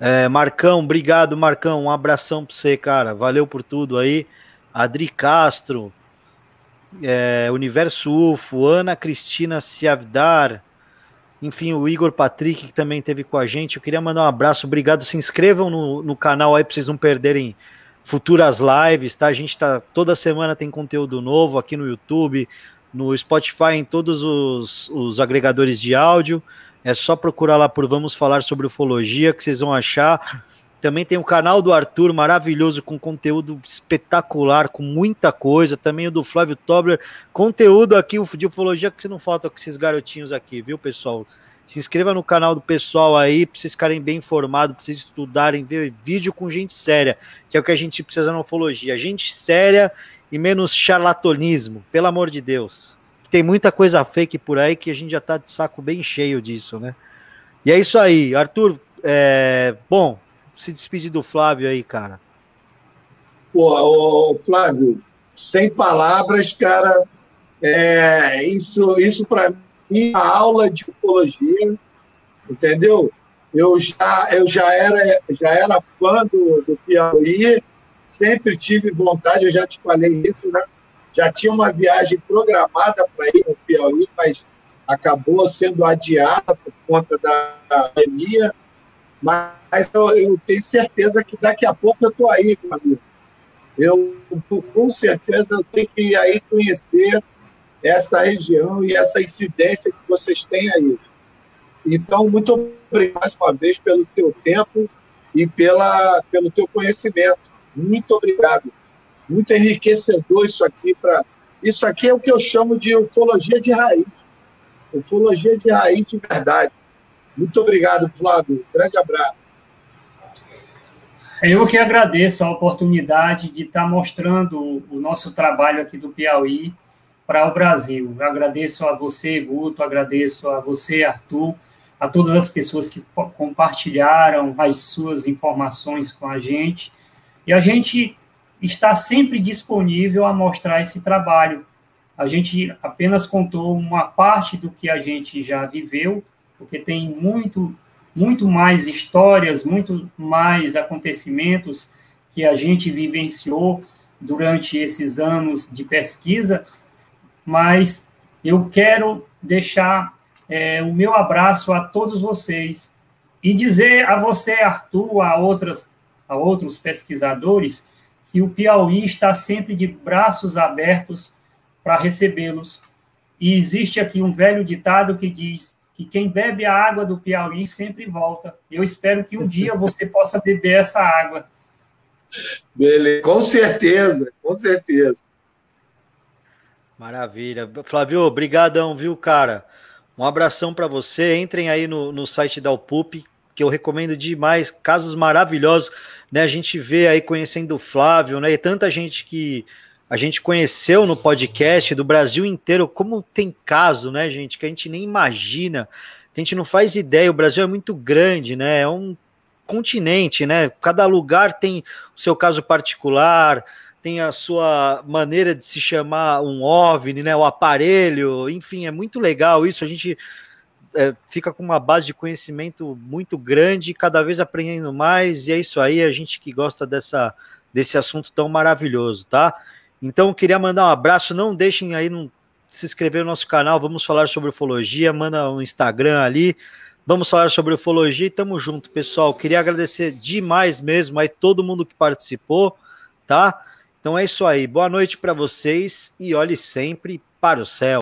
É, Marcão, obrigado, Marcão. Um abração para você, cara. Valeu por tudo aí. Adri Castro, é, Universo UFO, Ana Cristina Ciavdar, enfim, o Igor Patrick, que também teve com a gente. Eu queria mandar um abraço, obrigado. Se inscrevam no, no canal aí para vocês não perderem futuras lives, tá? A gente tá toda semana tem conteúdo novo aqui no YouTube, no Spotify, em todos os, os agregadores de áudio. É só procurar lá por Vamos Falar sobre Ufologia que vocês vão achar. Também tem o canal do Arthur, maravilhoso, com conteúdo espetacular, com muita coisa. Também o do Flávio Tobler, conteúdo aqui de ufologia que não falta com esses garotinhos aqui, viu, pessoal? Se inscreva no canal do pessoal aí, para vocês ficarem bem informados, para vocês estudarem, ver vídeo com gente séria, que é o que a gente precisa na ufologia. Gente séria e menos charlatanismo, pelo amor de Deus tem muita coisa fake por aí que a gente já tá de saco bem cheio disso, né? E é isso aí, Arthur. É... Bom, se despedir do Flávio aí, cara. Pô, ô, Flávio, sem palavras, cara. É, isso, isso para mim é aula de ufologia, entendeu? Eu já, eu já era, já era fã do, do Piauí, sempre tive vontade, eu já te falei isso, né? Já tinha uma viagem programada para ir no Piauí, mas acabou sendo adiada por conta da pandemia. Mas eu, eu, tenho certeza que daqui a pouco eu estou aí, meu amigo. Eu, com certeza, eu tenho que ir aí conhecer essa região e essa incidência que vocês têm aí. Então, muito obrigado mais uma vez pelo teu tempo e pela, pelo teu conhecimento. Muito obrigado. Muito enriquecedor isso aqui para isso aqui é o que eu chamo de ufologia de raiz. Ufologia de raiz de verdade. Muito obrigado, Flávio. Grande abraço. Eu que agradeço a oportunidade de estar mostrando o nosso trabalho aqui do Piauí para o Brasil. Eu agradeço a você, Guto, agradeço a você, Arthur, a todas as pessoas que compartilharam as suas informações com a gente. E a gente está sempre disponível a mostrar esse trabalho. A gente apenas contou uma parte do que a gente já viveu, porque tem muito, muito mais histórias, muito mais acontecimentos que a gente vivenciou durante esses anos de pesquisa, mas eu quero deixar é, o meu abraço a todos vocês e dizer a você, Arthur, a, outras, a outros pesquisadores, que o Piauí está sempre de braços abertos para recebê-los. E existe aqui um velho ditado que diz que quem bebe a água do Piauí sempre volta. Eu espero que um dia você possa beber essa água. Beleza, com certeza, com certeza. Maravilha. Flávio, obrigadão, viu, cara? Um abração para você. Entrem aí no, no site da UPUP, que eu recomendo demais. Casos maravilhosos, né? A gente vê aí conhecendo o Flávio, né? E tanta gente que a gente conheceu no podcast do Brasil inteiro. Como tem caso, né, gente, que a gente nem imagina, que a gente não faz ideia. O Brasil é muito grande, né? É um continente, né? Cada lugar tem o seu caso particular tem a sua maneira de se chamar um OVNI, né, o aparelho, enfim, é muito legal isso, a gente é, fica com uma base de conhecimento muito grande, cada vez aprendendo mais, e é isso aí, a gente que gosta dessa, desse assunto tão maravilhoso, tá? Então, queria mandar um abraço, não deixem aí não, se inscrever no nosso canal, vamos falar sobre ufologia, manda um Instagram ali, vamos falar sobre ufologia e tamo junto, pessoal. Queria agradecer demais mesmo aí todo mundo que participou, tá? Então é isso aí. Boa noite para vocês e olhe sempre para o céu.